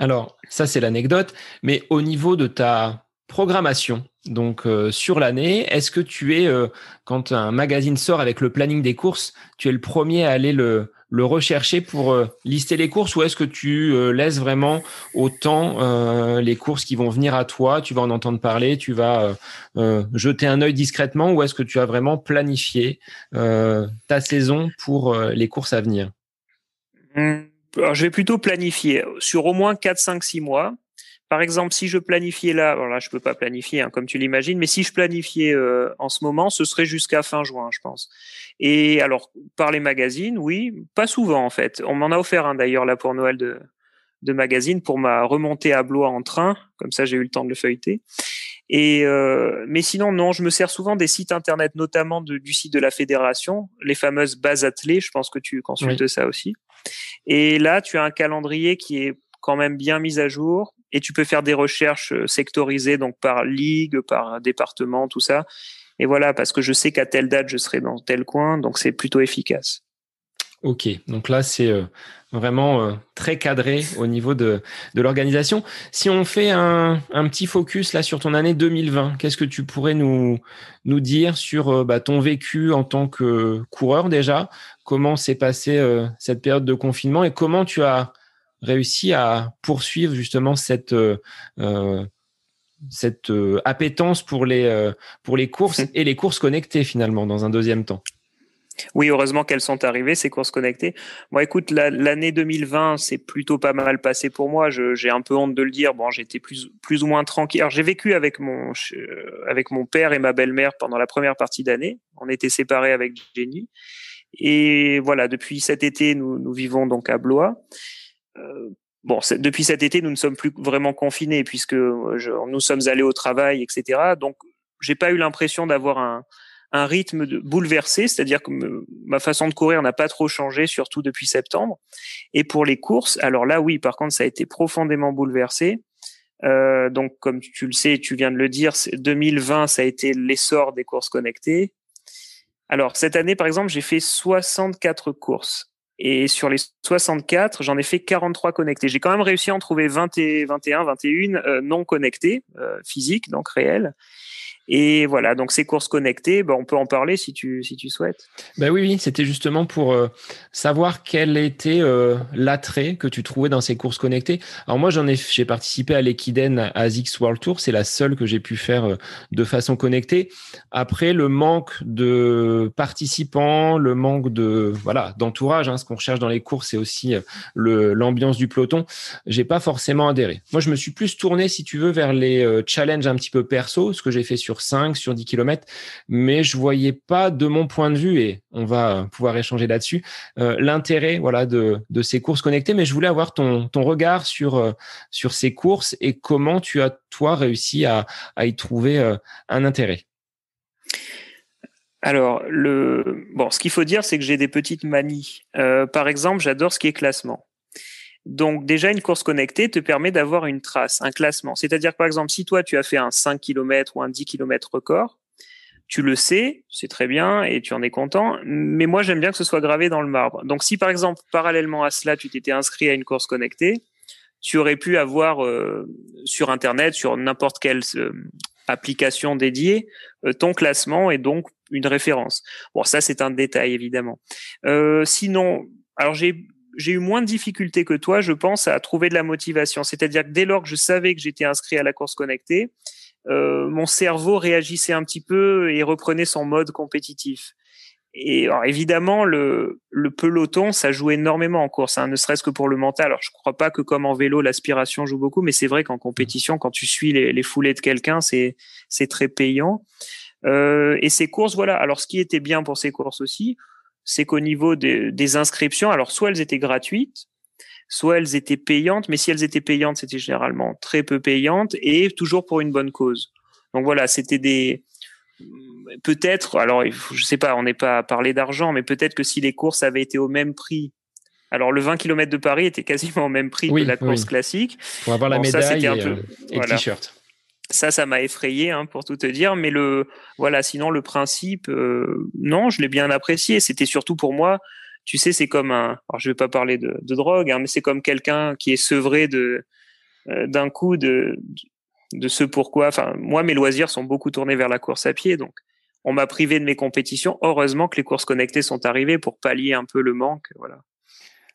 Alors, ça, c'est l'anecdote. Mais au niveau de ta programmation, donc euh, sur l'année, est-ce que tu es, euh, quand un magazine sort avec le planning des courses, tu es le premier à aller le, le rechercher pour euh, lister les courses ou est-ce que tu laisses vraiment autant les courses qui vont venir à toi, tu vas en entendre parler, tu vas jeter un œil discrètement ou est-ce que tu as vraiment planifié ta saison pour les courses à venir? Mmh alors, je vais plutôt planifier sur au moins 4, 5, 6 mois. Par exemple, si je planifiais là, alors là, je peux pas planifier, hein, comme tu l'imagines, mais si je planifiais euh, en ce moment, ce serait jusqu'à fin juin, je pense. Et alors, par les magazines, oui, pas souvent en fait. On m'en a offert un d'ailleurs là pour Noël de, de magazine pour ma remontée à Blois en train, comme ça j'ai eu le temps de le feuilleter. Et euh, mais sinon non, je me sers souvent des sites internet, notamment du site de la fédération, les fameuses bases attelées. Je pense que tu consultes ça aussi. Et là, tu as un calendrier qui est quand même bien mis à jour et tu peux faire des recherches euh, sectorisées, donc par ligue, par département, tout ça. Et voilà, parce que je sais qu'à telle date, je serai dans tel coin, donc c'est plutôt efficace. Ok, donc là, c'est euh, vraiment euh, très cadré au niveau de, de l'organisation. Si on fait un, un, petit focus là sur ton année 2020, qu'est-ce que tu pourrais nous, nous dire sur bah, ton vécu en tant que coureur déjà? Comment s'est passée cette période de confinement et comment tu as réussi à poursuivre justement cette euh, cette euh, appétence pour les euh, pour les courses et les courses connectées finalement dans un deuxième temps? Oui, heureusement qu'elles sont arrivées, ces courses connectées. Moi, écoute, l'année 2020, c'est plutôt pas mal passé pour moi. J'ai un peu honte de le dire. Bon, j'étais plus, plus ou moins tranquille. Alors, j'ai vécu avec mon, avec mon père et ma belle-mère pendant la première partie d'année. On était séparés avec Jenny. Et voilà, depuis cet été, nous, nous vivons donc à Blois. Euh, bon, depuis cet été, nous ne sommes plus vraiment confinés puisque euh, nous sommes allés au travail, etc. Donc, j'ai pas eu l'impression d'avoir un, un rythme de, bouleversé, c'est-à-dire que ma façon de courir n'a pas trop changé, surtout depuis septembre. Et pour les courses, alors là, oui, par contre, ça a été profondément bouleversé. Euh, donc, comme tu le sais, tu viens de le dire, 2020, ça a été l'essor des courses connectées. Alors, cette année, par exemple, j'ai fait 64 courses. Et sur les 64, j'en ai fait 43 connectés. J'ai quand même réussi à en trouver 20 et 21, 21 euh, non connectés, euh, physiques, donc réels. Et voilà, donc ces courses connectées, bah, on peut en parler si tu, si tu souhaites. Ben oui, oui, c'était justement pour euh, savoir quel était euh, l'attrait que tu trouvais dans ces courses connectées. Alors moi, j'en ai, j'ai participé à l'Equiden ASICS World Tour, c'est la seule que j'ai pu faire euh, de façon connectée. Après, le manque de participants, le manque de voilà d'entourage, hein, ce qu'on recherche dans les courses, c'est aussi le l'ambiance du peloton. J'ai pas forcément adhéré. Moi, je me suis plus tourné, si tu veux, vers les challenges un petit peu perso, ce que j'ai fait sur 5, sur 10 km, mais je voyais pas de mon point de vue, et on va pouvoir échanger là-dessus, euh, l'intérêt voilà, de, ces courses connectées, mais je voulais avoir ton, regard sur, euh, sur ces courses et comment tu as, toi, réussi à, y trouver euh, un intérêt. Alors, le bon, ce qu'il faut dire, c'est que j'ai des petites manies. par exemple, j'adore ce qui est classement. Donc déjà, une course connectée te permet d'avoir une trace, un classement. C'est-à-dire, par exemple, si toi, tu as fait un 5 km ou un 10 km record, tu le sais, c'est très bien et tu en es content, mais moi j'aime bien que ce soit gravé dans le marbre. Donc si par exemple, parallèlement à cela, tu t'étais inscrit à une course connectée, tu aurais pu avoir euh, sur Internet, sur n'importe quelle euh, application dédiée, euh, ton classement et donc une référence. Bon, ça c'est un détail évidemment. sinon, alors j'ai j'ai eu moins de difficultés que toi, je pense, à trouver de la motivation. C'est-à-dire que dès lors que je savais que j'étais inscrit à la course connectée, euh, mon cerveau réagissait un petit peu et reprenait son mode compétitif. Et évidemment, le, peloton, ça joue énormément en course, hein, ne serait-ce que pour le mental. Alors, je crois pas que comme en vélo, l'aspiration joue beaucoup, mais c'est vrai qu'en compétition, quand tu suis les, foulées de quelqu'un, c'est c'est très payant. Euh, et ces courses, voilà. Alors, ce qui était bien pour ces courses aussi, c'est qu'au niveau des, des inscriptions, alors soit elles étaient gratuites, soit elles étaient payantes, mais si elles étaient payantes, c'était généralement très peu payantes et toujours pour une bonne cause. Donc voilà, c'était des peut-être, alors je sais pas, on n'est pas à parler d'argent, mais peut-être que si les courses avaient été au même prix, alors le 20 km de Paris était quasiment au même prix que la course classique. Pour avoir la médaille et, euh, le t-shirt. Ça, ça m'a effrayé, hein, pour tout te dire. Mais le, voilà, sinon le principe, euh, non, je l'ai bien apprécié. C'était surtout pour moi tu sais, c'est comme un. Alors, je vais pas parler de, drogue, hein, mais c'est comme quelqu'un qui est sevré de euh, d'un coup de de ce pourquoi. Enfin, moi, mes loisirs sont beaucoup tournés vers la course à pied, donc on m'a privé de mes compétitions. Heureusement que les courses connectées sont arrivées pour pallier un peu le manque. Voilà.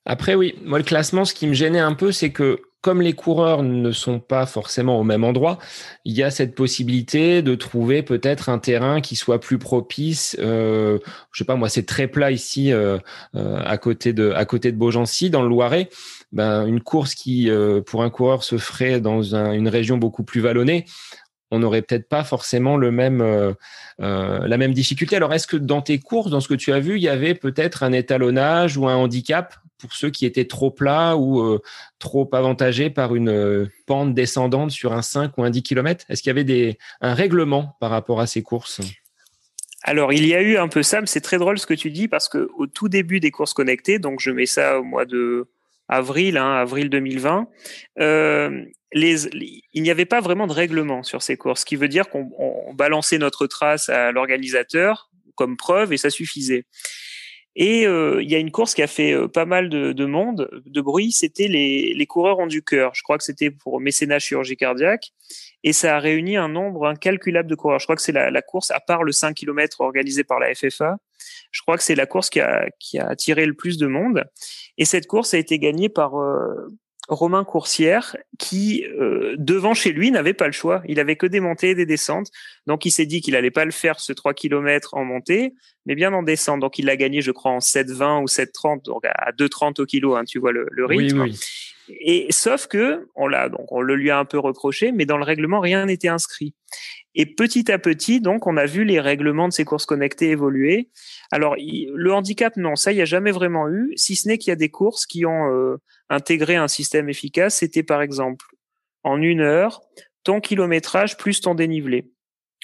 Après, oui, moi, le classement, ce qui me gênait un peu, c'est que comme les coureurs ne sont pas forcément au même endroit, il y a cette possibilité de trouver peut-être un terrain qui soit plus propice. Euh, je sais pas, moi, c'est très plat ici, euh, euh, à côté de à côté de Beaugency, dans le Loiret. Ben, une course qui, euh, pour un coureur, se ferait dans une région beaucoup plus vallonnée on n'aurait peut-être pas forcément le même, euh, euh, la même difficulté. Alors, est-ce que dans tes courses, dans ce que tu as vu, il y avait peut-être un étalonnage ou un handicap pour ceux qui étaient trop plats ou euh, trop avantagés par une pente descendante sur un 5 ou un 10 km Est-ce qu'il y avait des, un règlement par rapport à ces courses? Alors, il y a eu un peu ça, mais c'est très drôle ce que tu dis parce que au tout début des courses connectées, donc je mets ça au mois de avril, hein, avril 2020, euh, il n'y avait pas vraiment de règlement sur ces courses, ce qui veut dire qu'on balançait notre trace à l'organisateur comme preuve et ça suffisait. Et euh, il y a une course qui a fait euh, pas mal de, de monde, de bruit, c'était les, les, coureurs ont du cœur. Je crois que c'était pour mécénat chirurgie cardiaque. Et ça a réuni un nombre incalculable de coureurs. Je crois que c'est la, la, course, à part le 5 km organisé par la FFA, je crois que c'est la course qui a, qui a attiré le plus de monde. Et cette course a été gagnée par, euh, Romain Coursière qui euh, devant chez lui n'avait pas le choix. Il avait que des montées et des descentes. Donc il s'est dit qu'il allait pas le faire ce 3 km en montée, mais bien en descente. Donc il l'a gagné, je crois, en 7,20 ou 7,30, donc à 2,30 au kilo. Hein, tu vois le, le rythme. Oui, oui. Et sauf que on l'a donc on le lui a un peu reproché, mais dans le règlement rien n'était inscrit. Et petit à petit, donc, on a vu les règlements de ces courses connectées évoluer. Alors, le handicap, non, ça, il n'y a jamais vraiment eu, si ce n'est qu'il y a des courses qui ont euh, intégré un système efficace. C'était par exemple, en une heure, ton kilométrage plus ton dénivelé.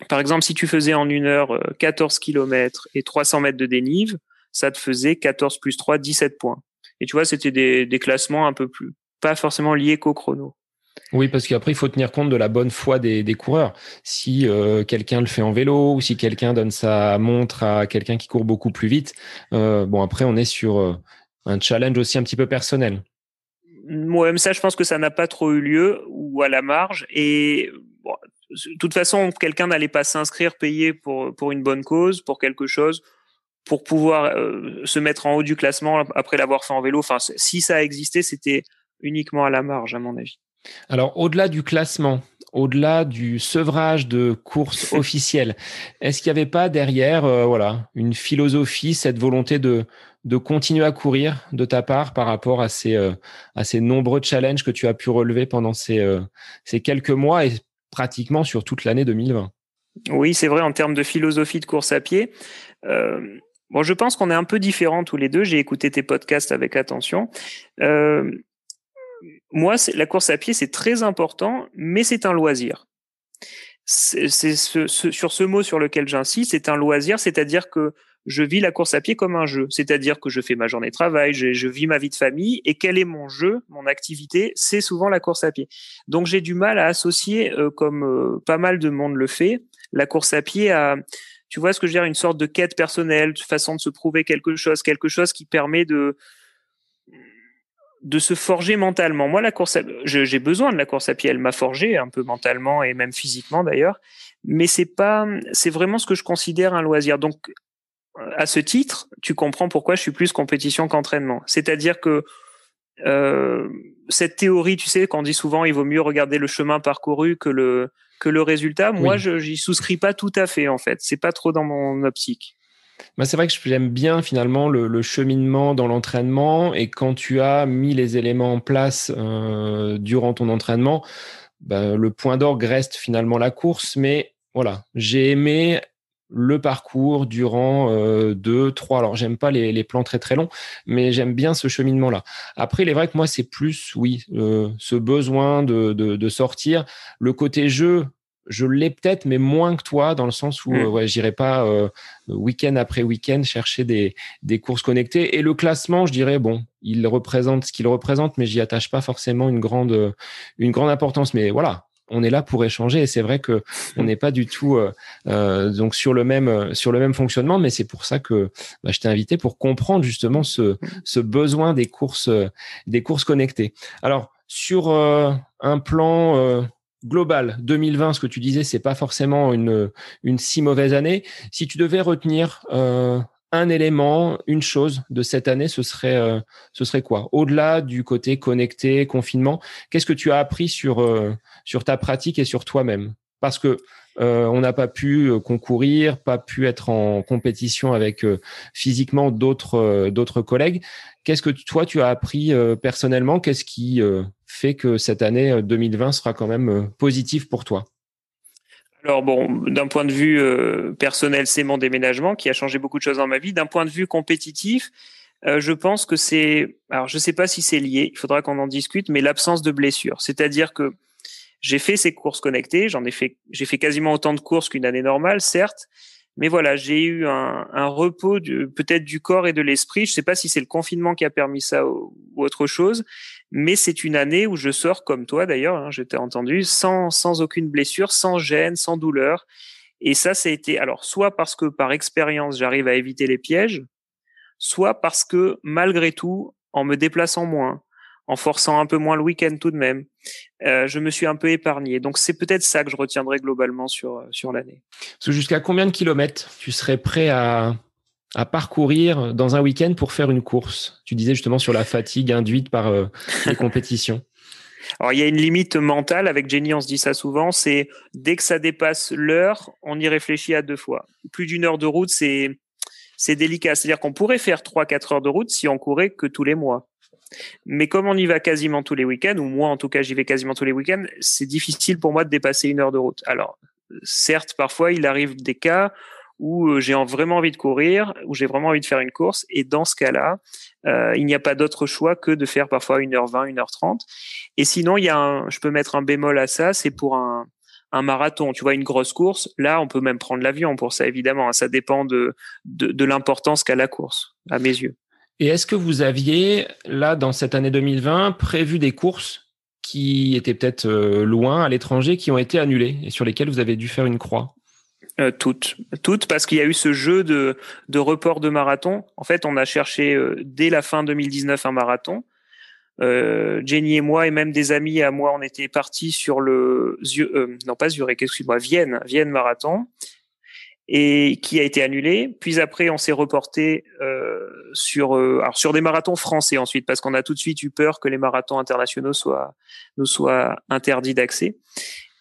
Par exemple, si tu faisais en une heure 14 euh, km et 300 mètres de dénive, ça te faisait 14 plus 3, 17 points. Et tu vois, c'était des, des classements un peu plus, pas forcément liés qu'au chrono. Oui, parce qu'après, il faut tenir compte de la bonne foi des, coureurs. Si euh, quelqu'un le fait en vélo ou si quelqu'un donne sa montre à quelqu'un qui court beaucoup plus vite, euh, bon, après, on est sur euh, un challenge aussi un petit peu personnel. Moi, ça, je pense que ça n'a pas trop eu lieu ou à la marge. Et de toute façon, quelqu'un n'allait pas s'inscrire, payer pour, pour une bonne cause, pour quelque chose, pour pouvoir se mettre en haut du classement après l'avoir fait en vélo. Enfin, si ça a existé, c'était uniquement à la marge, à mon avis. Alors, au-delà du classement, au-delà du sevrage de courses officielles, est-ce qu'il n'y avait pas derrière, euh, voilà, une philosophie, cette volonté de de continuer à courir de ta part par rapport à ces euh, à ces nombreux challenges que tu as pu relever pendant ces euh, ces quelques mois et pratiquement sur toute l'année 2020 Oui, c'est vrai en termes de philosophie de course à pied. bon, je pense qu'on est un peu différents tous les deux. J'ai écouté tes podcasts avec attention moi, la course à pied, c'est très important, mais c'est un loisir. C'est sur ce mot sur lequel j'insiste, c'est un loisir, c'est-à-dire que je vis la course à pied comme un jeu. C'est-à-dire que je fais ma journée de travail, je, vis ma vie de famille, et quel est mon jeu, mon activité C'est souvent la course à pied. Donc j'ai du mal à associer, euh, comme euh, pas mal de monde le fait, la course à pied à, tu vois ce que je veux dire, une sorte de quête personnelle, de façon de se prouver quelque chose, quelque chose qui permet de de se forger mentalement. Moi, la course, j'ai besoin de la course à pied. Elle m'a forgé un peu mentalement et même physiquement d'ailleurs. Mais c'est pas, c'est vraiment ce que je considère un loisir. Donc, à ce titre, tu comprends pourquoi je suis plus compétition qu'entraînement. C'est-à-dire que euh, cette théorie, tu sais, qu'on dit souvent, il vaut mieux regarder le chemin parcouru que le que le résultat. Moi, je j'y souscris pas tout à fait en fait. C'est pas trop dans mon optique. Bah, c'est vrai que j'aime bien finalement le, cheminement dans l'entraînement et quand tu as mis les éléments en place euh, durant ton entraînement, bah, le point d'orgue reste finalement la course. Mais voilà, j'ai aimé le parcours durant euh, deux, trois. Alors j'aime pas les, plans très très longs, mais j'aime bien ce cheminement-là. Après, il est vrai que moi c'est plus, oui, euh, ce besoin de, de, sortir. Le côté jeu, je l'ai peut-être, mais moins que toi, dans le sens où mm. euh, ouais, j'irai pas euh, week-end après week-end chercher des, des courses connectées. Et le classement, je dirais, bon, il représente ce qu'il représente, mais j'y attache pas forcément une grande, une grande importance. Mais voilà, on est là pour échanger et c'est vrai que on n'est pas du tout euh, donc sur le même sur le même fonctionnement mais c'est pour ça que bah, je t'ai invité pour comprendre justement ce, ce besoin des courses des courses connectées alors sur un plan global 2020, ce que tu disais, c'est pas forcément une, une si mauvaise année. Si tu devais retenir euh, un élément, une chose de cette année, ce serait, euh, ce serait quoi? Au-delà du côté connecté, confinement, qu'est-ce que tu as appris sur, euh, sur ta pratique et sur toi-même? Parce que on n'a pas pu concourir, pas pu être en compétition avec physiquement d'autres d'autres collègues. Qu'est-ce que toi tu as appris personnellement? Qu'est-ce qui fait que cette année 2020 euh, sera quand même euh, positive pour toi alors bon, d'un point de vue euh, personnel, c'est mon déménagement qui a changé beaucoup de choses dans ma vie. D'un point de vue compétitif, je pense que c'est, alors je ne sais pas si c'est lié, il faudra qu'on en discute, mais l'absence de blessures. C'est-à-dire que j'ai fait ces courses connectées, j'en ai fait, j'ai fait quasiment autant de courses qu'une année normale, certes, mais voilà, j'ai eu un repos peut-être du corps et de l'esprit. Je ne sais pas si c'est le confinement qui a permis ça ou, autre chose, mais c'est une année où je sors comme toi d'ailleurs, hein, je t'ai entendu, sans, sans aucune blessure, sans gêne, sans douleur. Et ça, ça a été alors soit parce que par expérience j'arrive à éviter les pièges, soit parce que malgré tout, en me déplaçant moins, en forçant un peu moins le week-end tout de même. Euh, je me suis un peu épargné. Donc c'est peut-être ça que je retiendrai globalement sur, euh, sur l'année. Jusqu'à combien de kilomètres tu serais prêt à, à parcourir dans un week-end pour faire une course Tu disais justement sur la fatigue induite par euh, les compétitions. Alors il y a une limite mentale avec Jenny, on se dit ça souvent, c'est dès que ça dépasse l'heure, on y réfléchit à deux fois. Plus d'une heure de route, c'est c'est délicat. C'est-à-dire qu'on pourrait faire trois quatre heures de route si on courait que tous les mois. Mais comme on y va quasiment tous les week-ends, ou moi en tout cas j'y vais quasiment tous les week-ends, c'est difficile pour moi de dépasser une heure de route. Alors, certes, parfois il arrive des cas où euh, j'ai vraiment envie de courir, où j'ai vraiment envie de faire une course, et dans ce cas-là, euh, il n'y a pas d'autre choix que de faire parfois 1h20, 1h30. Et sinon, il y a je peux mettre un bémol à ça, c'est pour un, marathon, tu vois, une grosse course, là, on peut même prendre l'avion pour ça, évidemment. Ça dépend de, de, de l'importance qu'a la course, à mes yeux. Et est-ce que vous aviez, là, dans cette année 2020, prévu des courses qui étaient peut-être euh, loin, à l'étranger, qui ont été annulées et sur lesquelles vous avez dû faire une croix? Euh, toutes, toutes, parce qu'il y a eu ce jeu de, de report de marathon. En fait, on a cherché euh, dès la fin 2019 un marathon. Jenny et moi et même des amis à moi, on était partis sur le non pas Zurich, excuse-moi, Vienne, Vienne marathon et qui a été annulé. Puis après, on s'est reporté euh, sur euh, alors sur des marathons français ensuite parce qu'on a tout de suite eu peur que les marathons internationaux soient nous soient interdits d'accès.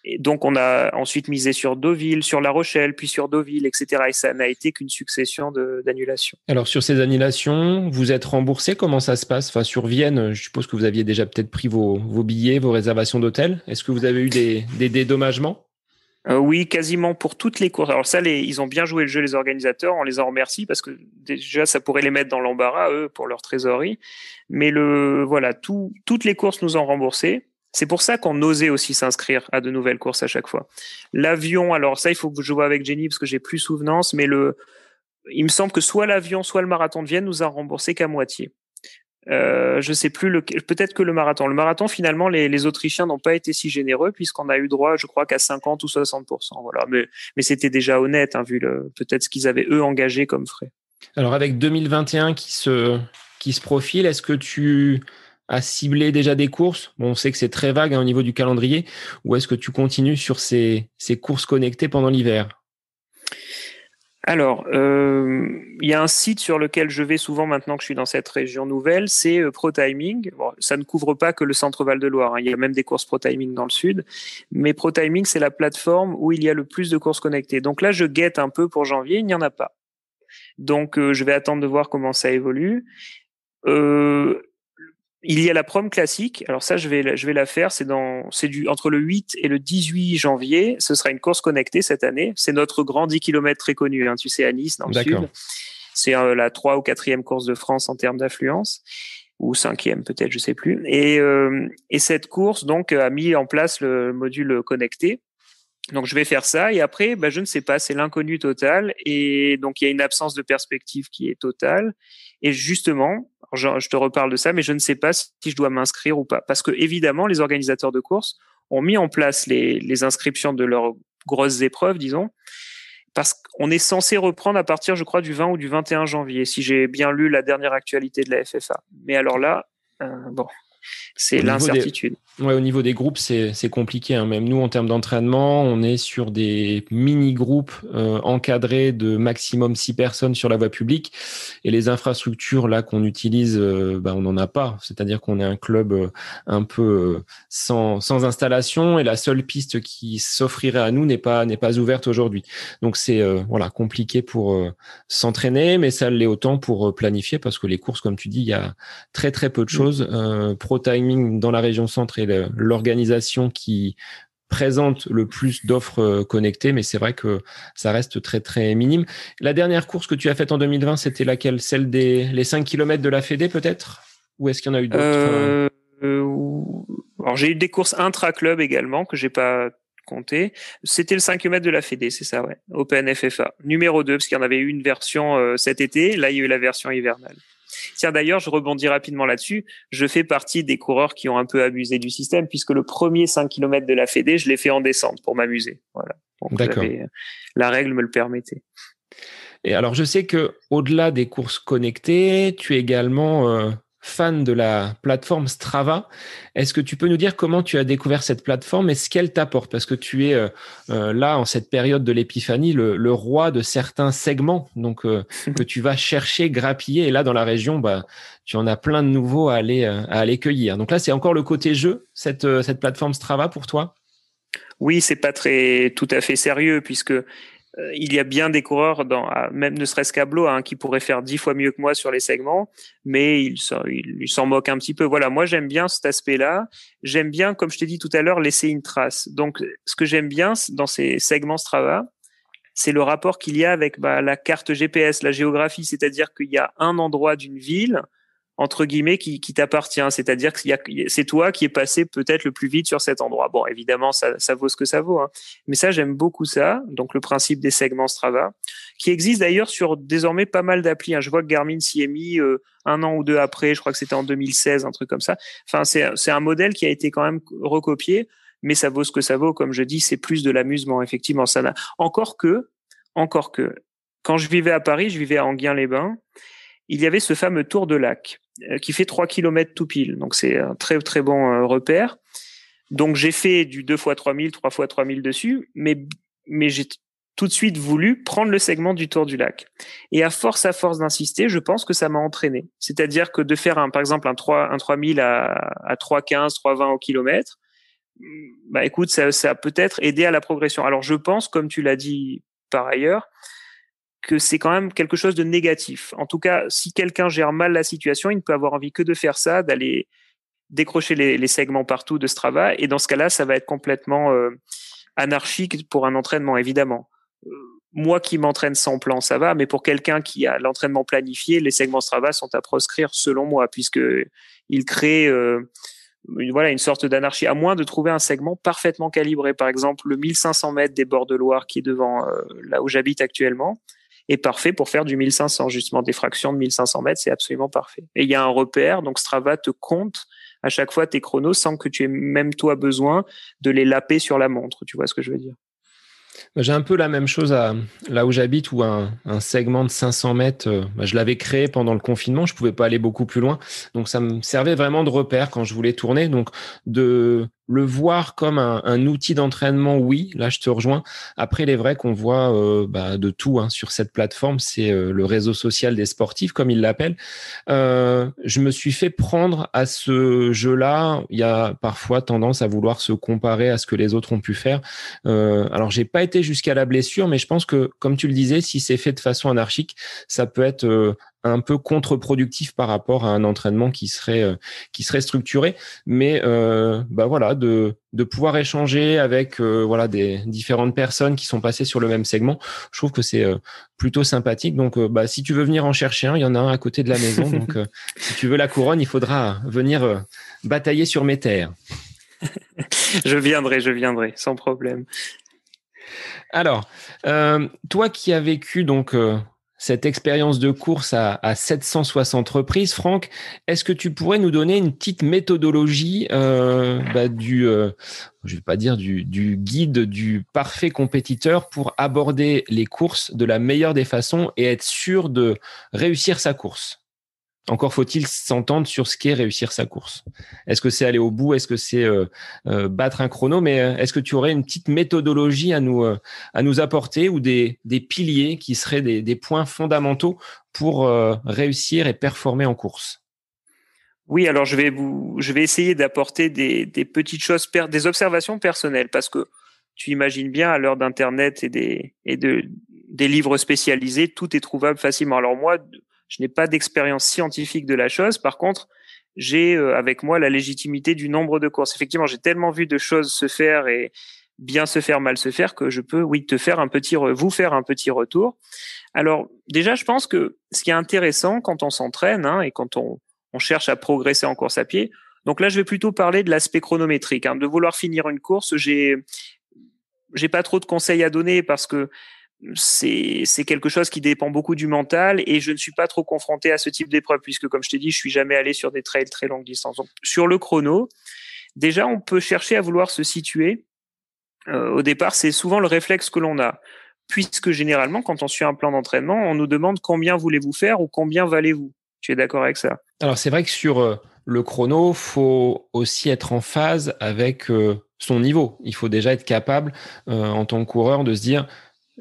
Et donc on a ensuite misé sur Deauville, sur La Rochelle, puis sur Deauville, etc. Et ça n'a été qu'une succession d'annulations. Alors sur ces annulations, vous êtes remboursé? Comment ça se passe? Enfin sur Vienne, je suppose que vous aviez déjà peut-être pris vos, vos billets, vos réservations d'hôtel. Est-ce que vous avez eu des, des dédommagements? Euh, oui, quasiment pour toutes les courses. Alors ça, les, ils ont bien joué le jeu, les organisateurs. On les en remercie parce que déjà, ça pourrait les mettre dans l'embarras eux pour leur trésorerie. Mais le voilà, tout, toutes les courses nous ont remboursé. C'est pour ça qu'on osait aussi s'inscrire à de nouvelles courses à chaque fois. L'avion, alors ça, il faut que je vois avec Jenny parce que j'ai plus souvenance, mais le il me semble que soit l'avion, soit le marathon de Vienne nous a remboursé qu'à moitié. Euh, je sais plus peut-être que le marathon. Le marathon finalement les, Autrichiens n'ont pas été si généreux puisqu'on a eu droit, je crois qu'à 50 ou 60% Voilà, mais mais c'était déjà honnête hein, vu peut-être ce qu'ils avaient eux engagé comme frais. Alors avec 2021 qui se qui se profile, est-ce que tu as ciblé déjà des courses On sait que c'est très vague hein, au niveau du calendrier, ou est-ce que tu continues sur ces, ces courses connectées pendant l'hiver? Alors, euh, il y a un site sur lequel je vais souvent maintenant que je suis dans cette région nouvelle, c'est euh, ProTiming. Ça ne couvre pas que le centre Val de Loire, hein. il y a même des courses ProTiming dans le sud, mais ProTiming c'est la plateforme où il y a le plus de courses connectées. Donc là, je guette un peu pour janvier, il n'y en a pas. Donc euh, je vais attendre de voir comment ça évolue. Euh, il y a la prom classique. Alors ça, je vais, je vais la faire. C'est dans, c'est du entre le 8 et le 18 janvier. Ce sera une course connectée cette année. C'est notre grand 10 km très connu. Hein, tu sais, à Nice, dans le sud. C'est euh, la trois ou quatrième course de France en termes d'affluence ou cinquième peut-être, je sais plus. Et, euh, et cette course donc a mis en place le module connecté. Donc je vais faire ça et après, bah, je ne sais pas, c'est l'inconnu total et donc il y a une absence de perspective qui est totale. Et justement, je, te reparle de ça, mais je ne sais pas si je dois m'inscrire ou pas, parce que évidemment, les organisateurs de courses ont mis en place les, les inscriptions de leurs grosses épreuves, disons, parce qu'on est censé reprendre à partir, je crois, du 20 ou du 21 janvier, si j'ai bien lu la dernière actualité de la FFA. Mais alors là, euh, bon, c'est l'incertitude. Ouais, au niveau des groupes, c'est compliqué. Hein. Même nous, en termes d'entraînement, on est sur des mini-groupes euh, encadrés de maximum six personnes sur la voie publique. Et les infrastructures là qu'on utilise, euh, bah, on n'en a pas. C'est-à-dire qu'on est un club euh, un peu sans, sans installation et la seule piste qui s'offrirait à nous n'est pas pas ouverte aujourd'hui. Donc c'est voilà compliqué pour s'entraîner, mais ça l'est autant pour planifier parce que les courses, comme tu dis, il y a très très peu de mm. choses. Timing dans la région centre l'organisation qui présente le plus d'offres euh, connectées, mais c'est vrai que ça reste très très minime. La dernière course que tu as faite en 2020, c'était laquelle? Celle des les 5 km de la Fédé peut-être? Ou est-ce qu'il y en a eu d'autres euh, euh, Alors j'ai eu des courses intra-club également que j'ai pas compté. C'était le 5 km de la Fédé, c'est ça, ouais. Open FFA. Numéro 2, parce qu'il y en avait eu une version cet été, là il y a eu la version hivernale. Tiens, d'ailleurs, je rebondis rapidement là-dessus. Je fais partie des coureurs qui ont un peu abusé du système puisque le premier 5 km de la Fédé, je l'ai fait en descente pour m'amuser. Voilà. D'accord. La règle me le permettait. Et alors, je sais que au-delà des courses connectées, tu es également euh, fan de la plateforme Strava. Est-ce que tu peux nous dire comment tu as découvert cette plateforme et ce qu'elle t'apporte? Parce que tu es euh, euh, là, en cette période de l'épiphanie, le, roi de certains segments donc euh, que tu vas chercher, grappiller. Et là, dans la région, bah, tu en as plein de nouveaux à aller, à aller cueillir. Donc là, c'est encore le côté jeu, cette, cette plateforme Strava pour toi? Oui, c'est pas très tout à fait sérieux puisque il y a bien des coureurs, dans, même ne serait-ce qu'à hein, qui pourraient faire dix fois mieux que moi sur les segments, mais ils s'en moquent un petit peu. Voilà, moi j'aime bien cet aspect-là. J'aime bien, comme je t'ai dit tout à l'heure, laisser une trace. Donc, ce que j'aime bien dans ces segments Strava, c'est le rapport qu'il y a avec bah, la carte GPS, la géographie, c'est-à-dire qu'il y a un endroit d'une ville entre guillemets qui, qui t'appartient. C'est-à-dire que c'est toi qui es passé peut-être le plus vite sur cet endroit. Bon, évidemment, ça, ça vaut ce que ça vaut. Hein. Mais ça, j'aime beaucoup ça. Donc le principe des segments Strava, qui existe d'ailleurs sur désormais pas mal d'applis. Hein. Je vois que Garmin s'y est mis euh, un an ou deux après. Je crois que c'était en 2016, un truc comme ça. Enfin, c'est un modèle qui a été quand même recopié. Mais ça vaut ce que ça vaut. Comme je dis, c'est plus de l'amusement. Effectivement, ça encore que, encore que, quand je vivais à Paris, je vivais à Anguien-les-Bains il y avait ce fameux tour de lac qui fait 3 km tout pile. Donc c'est un très très bon euh, repère. Donc j'ai fait du 2 x 3000, 3 x 3000 dessus, mais mais j'ai tout de suite voulu prendre le segment du tour du lac. Et à force à force d'insister, je pense que ça m'a entraîné. C'est-à-dire que de faire un par exemple un 3 un 3000 à à 315, 320 au kilomètre, bah écoute, ça ça a peut-être aidé à la progression. Alors je pense comme tu l'as dit par ailleurs, que c'est quand même quelque chose de négatif. En tout cas, si quelqu'un gère mal la situation, il ne peut avoir envie que de faire ça, d'aller décrocher les, segments partout de Strava. Et dans ce cas-là, ça va être complètement euh, anarchique pour un entraînement, évidemment. Euh, moi qui m'entraîne sans plan, ça va, mais pour quelqu'un qui a l'entraînement planifié, les segments Strava sont à proscrire, selon moi, puisque il crée euh, une, voilà une sorte d'anarchie, à moins de trouver un segment parfaitement calibré. Par exemple, le 1500 mètres des bords de Loire qui est devant là où j'habite actuellement est parfait pour faire du 1500. Justement, des fractions de 1500 mètres, c'est absolument parfait. Et il y a un repère, donc Strava te compte à chaque fois tes chronos sans que tu aies même toi besoin de les laper sur la montre. Tu vois ce que je veux dire? Bah, j'ai un peu la même chose là où j'habite, où un, segment de 500 mètres, euh, bah, je l'avais créé pendant le confinement, je pouvais pas aller beaucoup plus loin. Donc ça me servait vraiment de repère quand je voulais tourner. Donc de le voir comme un, outil d'entraînement, oui, là je te rejoins. Après, il est vrai qu'on voit euh, bah, de tout hein, sur cette plateforme, c'est euh, le réseau social des sportifs, comme ils l'appellent. Euh, je me suis fait prendre à ce jeu-là. Il y a parfois tendance à vouloir se comparer à ce que les autres ont pu faire. alors, j'ai pas été jusqu'à la blessure, mais je pense que, comme tu le disais, si c'est fait de façon anarchique, ça peut être un peu contre-productif par rapport à un entraînement qui serait euh, qui serait structuré. Mais euh, bah voilà de de pouvoir échanger avec euh, voilà des différentes personnes qui sont passées sur le même segment je trouve que c'est plutôt sympathique. Donc bah si tu veux venir en chercher un il y en a un à côté de la maison. Donc si tu veux la couronne il faudra venir batailler sur mes terres. Je viendrai je viendrai sans problème. Alors, toi qui as vécu donc cette expérience de course à, 760 reprises. Franck, est-ce que tu pourrais nous donner une petite méthodologie euh, bah, du, euh, je vais pas dire du, du, guide du parfait compétiteur pour aborder les courses de la meilleure des façons et être sûr de réussir sa course? Encore faut-il s'entendre sur ce qu'est réussir sa course. Est-ce que c'est aller au bout? Est-ce que c'est euh, euh, battre un chrono? Mais euh, est-ce que tu aurais une petite méthodologie à nous, à nous apporter ou des, des piliers qui seraient des, des points fondamentaux pour réussir et performer en course? Oui, alors je vais, vous, je vais essayer d'apporter des, des petites choses, des observations personnelles parce que tu imagines bien à l'heure d'Internet et, des, et de, des livres spécialisés, tout est trouvable facilement. Alors moi, je n'ai pas d'expérience scientifique de la chose. Par contre, j'ai euh, avec moi la légitimité du nombre de courses. Effectivement, j'ai tellement vu de choses se faire et bien se faire, mal se faire que je peux, oui, te faire un petit, vous faire un petit retour. Alors, déjà, je pense que ce qui est intéressant quand on s'entraîne hein, et quand on, cherche à progresser en course à pied, donc là, je vais plutôt parler de l'aspect chronométrique. Hein, de vouloir finir une course, j'ai, j'ai pas trop de conseils à donner parce que c'est quelque chose qui dépend beaucoup du mental et je ne suis pas trop confronté à ce type d'épreuve puisque comme je t'ai dit je suis jamais allé sur des trails très longue distance. Sur le chrono déjà on peut chercher à vouloir se situer euh, au départ c'est souvent le réflexe que l'on a. Puisque généralement quand on suit un plan d'entraînement on nous demande combien voulez-vous faire ou combien valez-vous. Tu es d'accord avec ça? Alors c'est vrai que sur euh, le chrono faut aussi être en phase avec euh, son niveau. Il faut déjà être capable en tant que coureur de se dire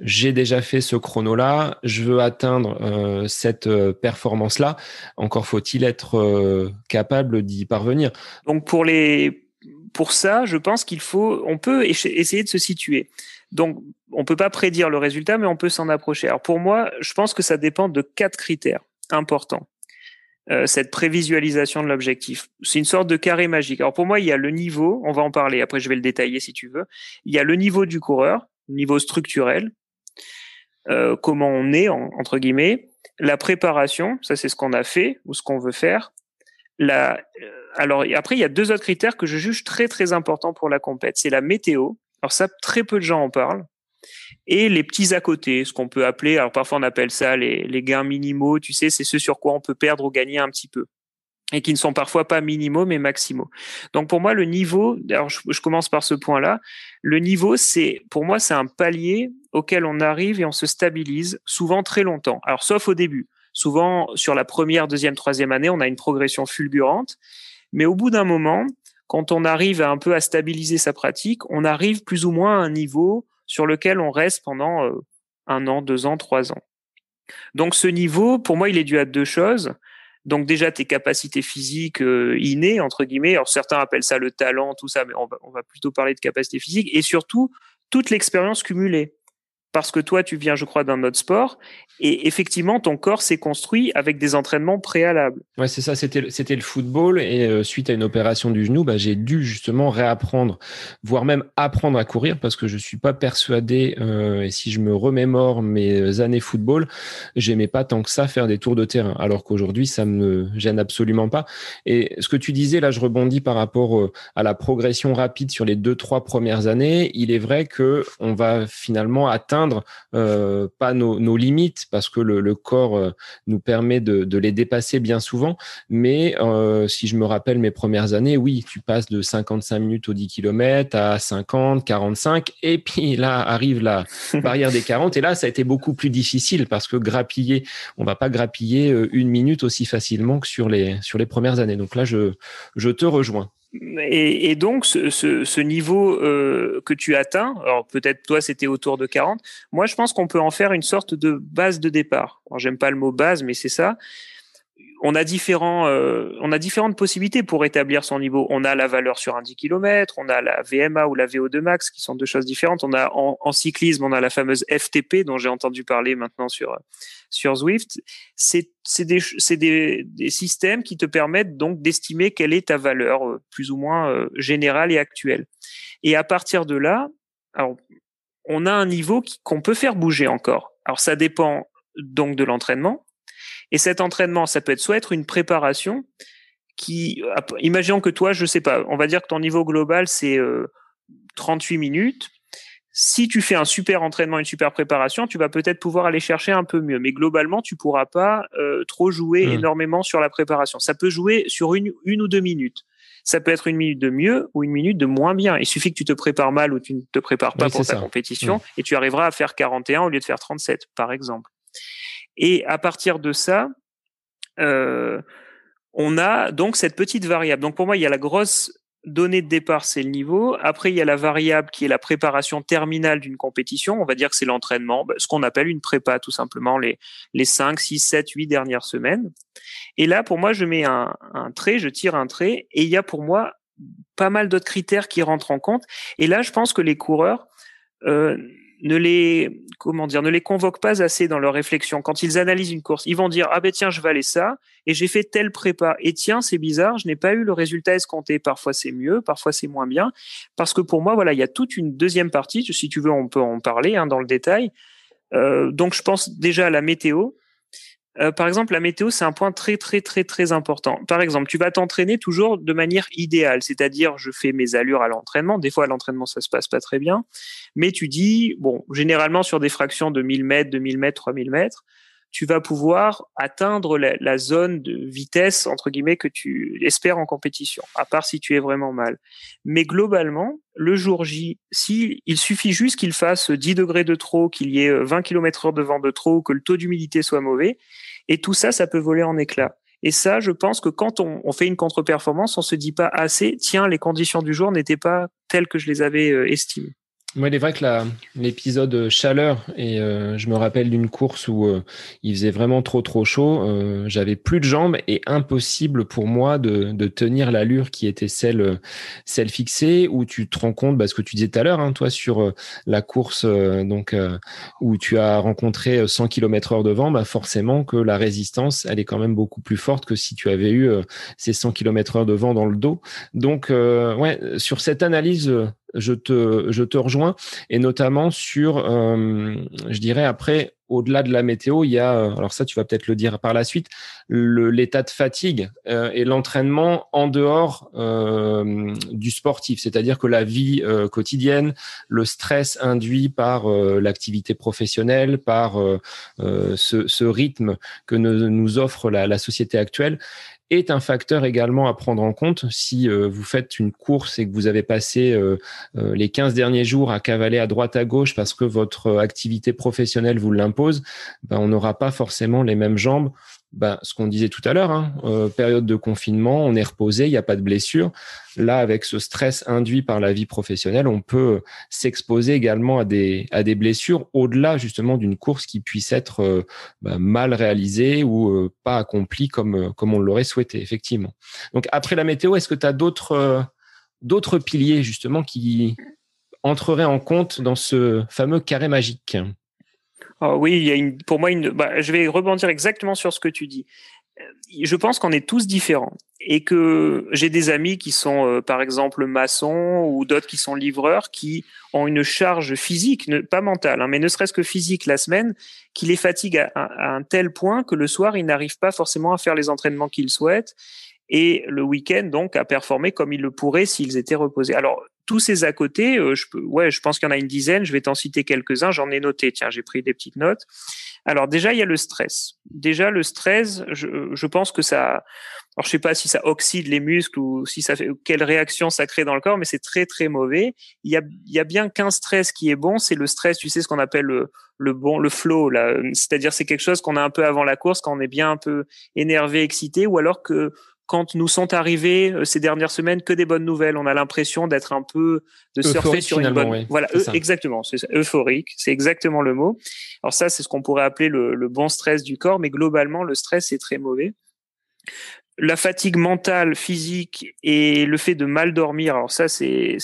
j'ai déjà fait ce chrono-là, je veux atteindre euh, cette euh, performance-là. Encore faut-il être euh, capable d'y parvenir. Donc pour les, pour ça, je pense qu'il faut, on peut essayer de se situer. Donc on peut pas prédire le résultat, mais on peut s'en approcher. Alors pour moi, je pense que ça dépend de quatre critères importants. cette prévisualisation de l'objectif. C'est une sorte de carré magique. Alors pour moi, il y a le niveau, on va en parler, après je vais le détailler si tu veux. Il y a le niveau du coureur, niveau structurel, euh, comment on est entre guillemets, la préparation, ça c'est ce qu'on a fait ou ce qu'on veut faire. La, euh, alors après il y a deux autres critères que je juge très très importants pour la compète, c'est la météo. Alors ça très peu de gens en parlent et les petits à côté, ce qu'on peut appeler, alors parfois on appelle ça les, les gains minimaux, tu sais, c'est ce sur quoi on peut perdre ou gagner un petit peu et qui ne sont parfois pas minimaux mais maximaux. Donc pour moi le niveau, alors je, commence par ce point-là, le niveau c'est pour moi c'est un palier auquel on arrive et on se stabilise souvent très longtemps. Alors sauf au début, souvent sur la première, deuxième, troisième année on a une progression fulgurante, mais au bout d'un moment, quand on arrive un peu à stabiliser sa pratique, on arrive plus ou moins à un niveau sur lequel on reste pendant euh, un an, deux ans, trois ans. Donc ce niveau, pour moi, il est dû à deux choses. Donc déjà tes capacités physiques euh, innées entre guillemets. Alors certains appellent ça le talent, tout ça, mais on va, on va plutôt parler de capacités physiques et surtout toute l'expérience cumulée parce que toi, tu viens, je crois, d'un autre sport, et effectivement, ton corps s'est construit avec des entraînements préalables. Ouais, c'est ça, c'était, le football, et euh, suite à une opération du genou, bah, j'ai dû justement réapprendre, voire même apprendre à courir, parce que je suis pas persuadé, euh, et si je me remémore mes années football, j'aimais pas tant que ça faire des tours de terrain, alors qu'aujourd'hui, ça me gêne absolument pas. Et ce que tu disais, là, je rebondis par rapport euh, à la progression rapide sur les deux, trois premières années. Il est vrai que on va finalement atteindre atteindre euh, pas nos, limites parce que le, corps euh, nous permet de, les dépasser bien souvent. Mais si je me rappelle mes premières années, oui, tu passes de 55 minutes au 10 km à 50, 45, et puis là arrive la barrière des 40. Et là, ça a été beaucoup plus difficile parce que grappiller, on va pas grappiller une minute aussi facilement que sur les sur les premières années. Donc là, je je te rejoins. Et, donc, ce, niveau euh, que tu atteins, alors peut-être toi c'était autour de 40, moi je pense qu'on peut en faire une sorte de base de départ. J'aime pas le mot base, mais c'est ça on a différents, euh, on a différentes possibilités pour établir son niveau. On a la valeur sur un 10 km, on a la VMA ou la VO2 max, qui sont deux choses différentes. On a en, cyclisme, on a la fameuse FTP dont j'ai entendu parler maintenant sur sur Zwift. C'est des des, des, systèmes qui te permettent donc d'estimer quelle est ta valeur euh, plus ou moins euh, générale et actuelle. Et à partir de là, alors, on a un niveau qu'on peut faire bouger encore. Alors ça dépend donc de l'entraînement et cet entraînement, ça peut être soit être une préparation qui, imaginons que toi, je sais pas, on va dire que ton niveau global, c'est 38 euh, minutes. Si tu fais un super entraînement, une super préparation, tu vas peut-être pouvoir aller chercher un peu mieux. Mais globalement, tu pourras pas euh, trop jouer mmh. énormément sur la préparation. Ça peut jouer sur une, une ou deux minutes. Ça peut être une minute de mieux ou une minute de moins bien. Il suffit que tu te prépares mal ou tu ne te prépares pas pour ta compétition mmh. et tu arriveras à faire 41 au lieu de faire 37, par exemple. Et à partir de ça, euh, on a donc cette petite variable. Donc pour moi, il y a la grosse donnée de départ, c'est le niveau. Après, il y a la variable qui est la préparation terminale d'une compétition. On va dire que c'est l'entraînement, bah, ce qu'on appelle une prépa, tout simplement, les, les 5, 6, 7, 8 dernières semaines. Et là, pour moi, je mets un, un trait, je tire un trait, et il y a pour moi pas mal d'autres critères qui rentrent en compte. Et là, je pense que les coureurs euh, ne les comment dire ne les convoquent pas assez dans leur réflexion. Quand ils analysent une course, ils vont dire ah ben tiens je aller ça et j'ai fait tel prépa et tiens c'est bizarre je n'ai pas eu le résultat escompté. Parfois c'est mieux, parfois c'est moins bien parce que pour moi voilà il y a toute une deuxième partie. Si tu veux on peut en parler hein, dans le détail. Euh, donc je pense déjà à la météo. Euh, par exemple, la météo, c'est un point très, très, très, très important. Par exemple, tu vas t'entraîner toujours de manière idéale, c'est-à-dire, je fais mes allures à l'entraînement. Des fois, à l'entraînement, ça se passe pas très bien. Mais tu dis, bon, généralement, sur des fractions de 1000 mètres, 2000 mètres, 3000 mètres, tu vas pouvoir atteindre la, zone de vitesse, entre guillemets, que tu espères en compétition, à part si tu es vraiment mal. Mais globalement, le jour J, si il suffit juste qu'il fasse 10 degrés de trop, qu'il y ait 20 km heure de vent de trop, que le taux d'humidité soit mauvais, et tout ça, ça peut voler en éclats. Et ça, je pense que quand on, on fait une contre-performance, on se dit pas assez, tiens, les conditions du jour n'étaient pas telles que je les avais euh, estimées. Moi, il est vrai que l'épisode chaleur, et euh, je me rappelle d'une course où euh, il faisait vraiment trop trop chaud, euh, j'avais plus de jambes et impossible pour moi de, de tenir l'allure qui était celle celle fixée, où tu te rends compte, bah, que tu disais tout à l'heure, hein, toi sur la course donc où tu as rencontré 100 km heure de vent, bah forcément que la résistance, elle est quand même beaucoup plus forte que si tu avais eu ces 100 km heure de vent dans le dos. Donc ouais, sur cette analyse je te, je te rejoins, et notamment sur, euh, je dirais après, au-delà de la météo, il y a, euh, alors ça tu vas peut-être le dire par la suite, l'état de fatigue euh, et l'entraînement en dehors du sportif, c'est-à-dire que la vie quotidienne, le stress induit par l'activité professionnelle, par ce, rythme que nous offre la société actuelle, est un facteur également à prendre en compte. Si euh, vous faites une course et que vous avez passé euh, euh, les 15 derniers jours à cavaler à droite à gauche parce que votre activité professionnelle vous l'impose, ben, on n'aura pas forcément les mêmes jambes ben, ce qu'on disait tout à l'heure, hein, euh, période de confinement, on est reposé, il n'y a pas de blessure. Là, avec ce stress induit par la vie professionnelle, on peut s'exposer également à des, à des blessures au-delà justement d'une course qui puisse être euh, ben, mal réalisée ou euh, pas accomplie comme, comme on l'aurait souhaité, effectivement. Donc après la météo, est-ce que tu as d'autres d'autres piliers justement qui entreraient en compte dans ce fameux carré magique? Ah oui, il y a une, pour moi, une, bah, je vais rebondir exactement sur ce que tu dis. Euh, je pense qu'on est tous différents et que j'ai des amis qui sont, euh, par exemple, maçons ou d'autres qui sont livreurs qui ont une charge physique, pas mentale, hein, mais ne serait-ce que physique la semaine, qui les fatigue à, à un tel point que le soir, ils n'arrivent pas forcément à faire les entraînements qu'ils souhaitent et le week-end, donc, à performer comme ils le pourraient s'ils étaient reposés. Alors, tous ces à côté, je peux, ouais, je pense qu'il y en a une dizaine. Je vais t'en citer quelques-uns. J'en ai noté. Tiens, j'ai pris des petites notes. Alors déjà, il y a le stress. Déjà, le stress, je, pense que ça, alors je sais pas si ça oxyde les muscles ou si ça fait quelle réaction ça crée dans le corps, mais c'est très très mauvais. Il y a, il y a bien qu'un stress qui est bon, c'est le stress, tu sais ce qu'on appelle le, le bon, le flow. C'est-à-dire c'est quelque chose qu'on a un peu avant la course, quand on est bien un peu énervé, excité, ou alors que quand nous sont arrivés euh, ces dernières semaines que des bonnes nouvelles. On a l'impression d'être un peu de surfer sur une bonne. Voilà, exactement, c'est euphorique, c'est exactement le mot. Alors ça, c'est ce qu'on pourrait appeler le, le, bon stress du corps, mais globalement, le stress est très mauvais. La fatigue mentale, physique et le fait de mal dormir, alors ça c'est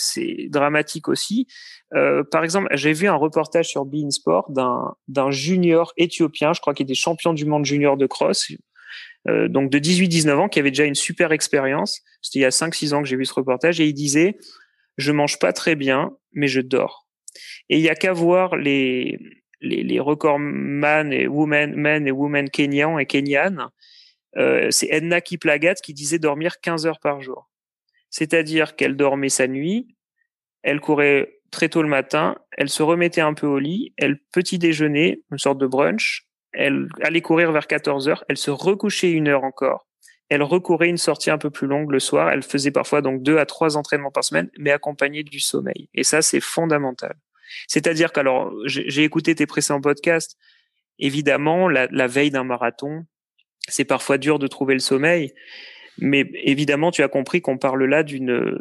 dramatique aussi. Euh, par exemple, j'ai vu un reportage sur Bein Sport d'un d'un junior éthiopien, je crois qu'il était champion du monde junior de cross, euh, donc de 18-19 ans, qui avait déjà une super expérience. C'était il y a 5-6 ans que j'ai vu ce reportage, et il disait, je mange pas très bien, mais je dors. Et il y a qu'à voir les, les, records man et women, men et women kenyans et kenyanes. Euh, c'est Edna Kiplagat qui disait dormir 15 heures par jour. C'est-à-dire qu'elle dormait sa nuit, elle courait très tôt le matin, elle se remettait un peu au lit, elle petit déjeuner, une sorte de brunch, elle allait courir vers 14 heures, elle se recouchait une heure encore, elle recourait une sortie un peu plus longue le soir, elle faisait parfois donc deux à trois entraînements par semaine, mais accompagnés du sommeil. Et ça, c'est fondamental. C'est-à-dire qu'alors, j'ai écouté tes précédents podcasts, évidemment, la, la veille d'un marathon, c'est parfois dur de trouver le sommeil, mais évidemment, tu as compris qu'on parle là d'une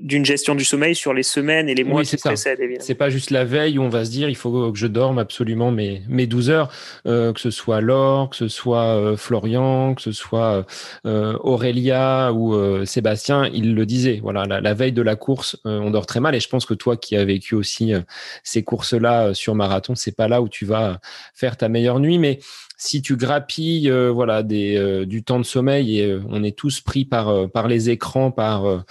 d'une gestion du sommeil sur les semaines et les mois qui précèdent. C'est pas juste la veille où on va se dire il faut que je dorme absolument mes mes 12 heures, euh, que ce soit Laure, que ce soit euh, Florian, que ce soit euh, Aurélia ou euh, Sébastien, ils le disaient. Voilà, la, la, veille de la course, on dort très mal et je pense que toi qui as vécu aussi ces courses-là sur marathon, c'est pas là où tu vas faire ta meilleure nuit, mais si tu grappilles euh, voilà euh, du temps de sommeil et euh, on est tous pris par les écrans par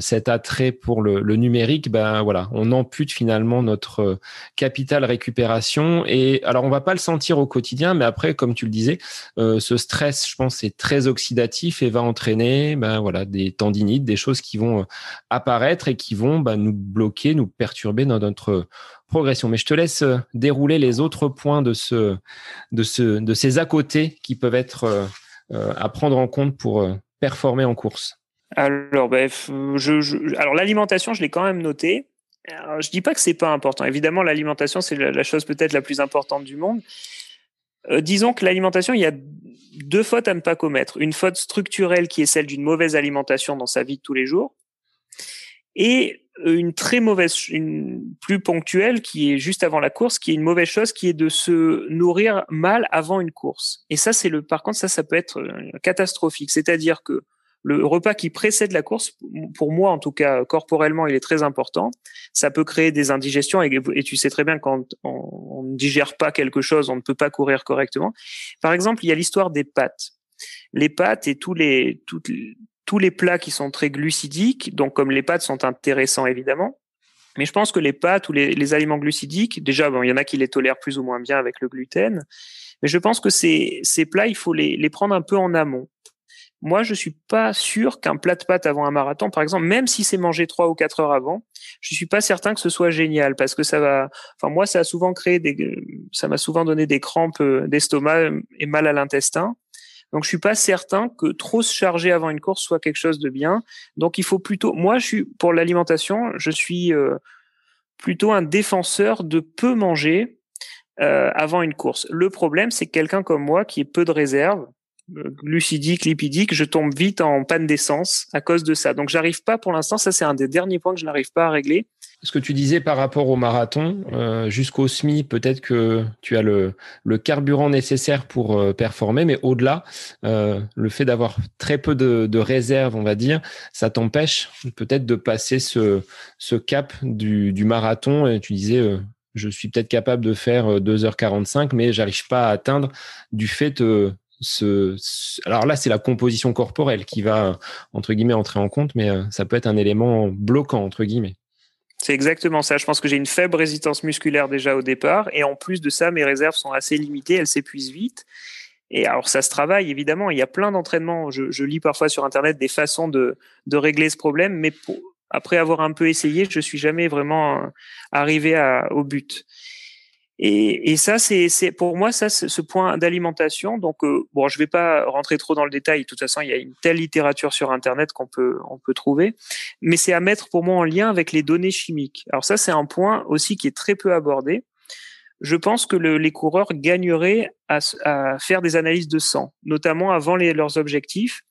cet attrait pour le, numérique ben voilà on ampute finalement notre capital récupération. Et alors on va pas le sentir au quotidien mais après comme tu le disais ce stress je pense c'est très oxydatif et va entraîner ben voilà des tendinites des choses qui vont apparaître et qui vont ben, nous bloquer nous perturber dans notre progression. Mais je te laisse euh, dérouler les autres points de, ce, de, ce, de ces à côté qui peuvent être euh, euh, à prendre en compte pour performer en course. Alors, bref, je, alors l'alimentation, je l'ai quand même noté. Alors, je dis pas que c'est pas important. Évidemment, l'alimentation, c'est la, chose peut-être la plus importante du monde. disons que l'alimentation, il y a deux fautes à ne pas commettre. Une faute structurelle qui est celle d'une mauvaise alimentation dans sa vie de tous les jours. Et une très mauvaise, une plus ponctuelle qui est juste avant la course, qui est une mauvaise chose, qui est de se nourrir mal avant une course. Et ça, c'est le, par contre, ça, ça peut être euh, catastrophique. C'est-à-dire que le repas qui précède la course, pour moi en tout cas, corporellement, il est très important. Ça peut créer des indigestions et, et tu sais très bien quand on, ne digère pas quelque chose, on ne peut pas courir correctement. Par exemple, il y a l'histoire des pâtes. Les pâtes et tous les, toutes, tous les plats qui sont très glucidiques, donc comme les pâtes sont intéressants évidemment, mais je pense que les pâtes ou les, aliments glucidiques, déjà, bon, il y en a qui les tolèrent plus ou moins bien avec le gluten, mais je pense que ces, ces plats, il faut les, les prendre un peu en amont. Moi, je suis pas sûr qu'un plat de pâtes avant un marathon, par exemple, même si c'est mangé trois ou quatre heures avant, je suis pas certain que ce soit génial parce que ça va. Enfin, moi, ça a souvent créé des, ça m'a souvent donné des crampes d'estomac et mal à l'intestin. Donc je suis pas certain que trop se charger avant une course soit quelque chose de bien. Donc il faut plutôt, moi je suis pour l'alimentation, je suis euh, plutôt un défenseur de peu manger euh, avant une course. Le problème c'est que quelqu'un comme moi qui est peu de réserve, euh, glucidique, lipidique, je tombe vite en panne d'essence à cause de ça. Donc j'arrive pas pour l'instant, ça c'est un des derniers points que je n'arrive pas à régler ce que tu disais par rapport au marathon, euh, jusqu'au SMI, peut-être que tu as le, carburant nécessaire pour euh, performer, mais au-delà, euh, le fait d'avoir très peu de, de réserve, on va dire, ça t'empêche peut-être de passer ce, cap du, marathon. Et tu disais, je suis peut-être capable de faire 2h45, mais j'arrive pas à atteindre du fait ce, alors là, c'est la composition corporelle qui va, entre guillemets, entrer en compte, mais ça peut être un élément bloquant, entre guillemets. C'est exactement ça. Je pense que j'ai une faible résistance musculaire déjà au départ. Et en plus de ça, mes réserves sont assez limitées. Elles s'épuisent vite. Et alors, ça se travaille, évidemment. Il y a plein d'entraînements. Je, lis parfois sur Internet des façons de, régler ce problème. Mais après avoir un peu essayé, je suis jamais vraiment arrivé au but. Et, et ça, c'est pour moi ça, ce point d'alimentation. Donc euh, bon, je vais pas rentrer trop dans le détail. De toute façon, il y a une telle littérature sur Internet qu'on peut on peut trouver, mais c'est à mettre pour moi en lien avec les données chimiques. Alors ça, c'est un point aussi qui est très peu abordé. Je pense que le, les coureurs gagneraient à, à, faire des analyses de sang, notamment avant les, leurs objectifs.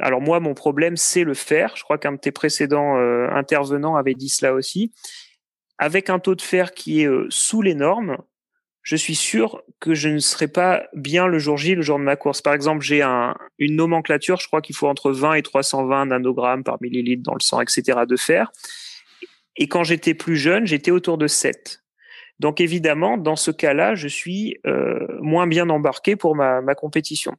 Alors moi, mon problème, c'est le fer. Je crois qu'un de tes précédents euh, intervenants avait dit cela aussi avec un taux de fer qui est euh, sous les normes, je suis sûr que je ne serai pas bien le jour J, le jour de ma course. Par exemple, j'ai un, une nomenclature, je crois qu'il faut entre 20 et 320 nanogrammes par millilitre dans le sang, etc. de fer. Et quand j'étais plus jeune, j'étais autour de 7. Donc évidemment, dans ce cas-là, je suis euh, moins bien embarqué pour ma, ma compétition.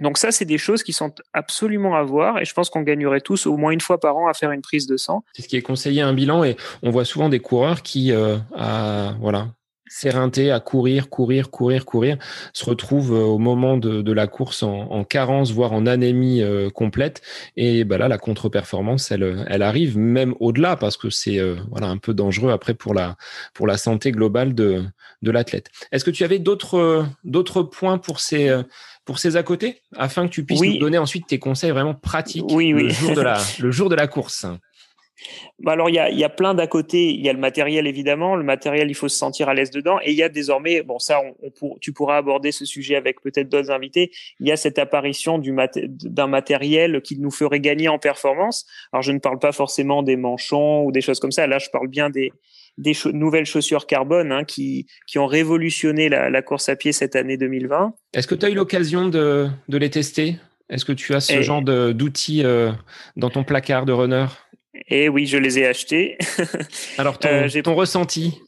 Donc ça, c'est des choses qui sont absolument à voir et je pense qu'on gagnerait tous au moins une fois par an à faire une prise de sang. C'est ce qui est conseillé un bilan et on voit souvent des coureurs qui, euh, à, voilà, s'éreinter à courir, courir, courir, courir, se retrouvent euh, au moment de, la course en, en, carence, voire en anémie euh, complète. Et bah là, la contre-performance, elle, elle arrive même au-delà parce que c'est euh, voilà un peu dangereux après pour la pour la santé globale de de l'athlète. Est-ce que tu avais d'autres d'autres points pour ces pour ces à côté, afin que tu puisses nous donner ensuite tes conseils vraiment pratiques Le, jour de la, le jour de la course. Bah alors il y a, y a plein d'à côté. Il y a le matériel évidemment. Le matériel, il faut se sentir à l'aise dedans. Et il y a désormais, bon ça, on, pour, tu pourras aborder ce sujet avec peut-être d'autres invités. Il y a cette apparition du d'un matériel qui nous ferait gagner en performance. Alors je ne parle pas forcément des manchons ou des choses comme ça. Là, je parle bien des des nouvelles chaussures carbone hein, qui, qui ont révolutionné la, la, course à pied cette année 2020. Est-ce que tu as eu l'occasion de, de les tester? Est-ce que tu as ce genre d'outils euh, dans ton placard de runner? Eh oui, je les ai achetés. Alors, ton, euh, ton ressenti?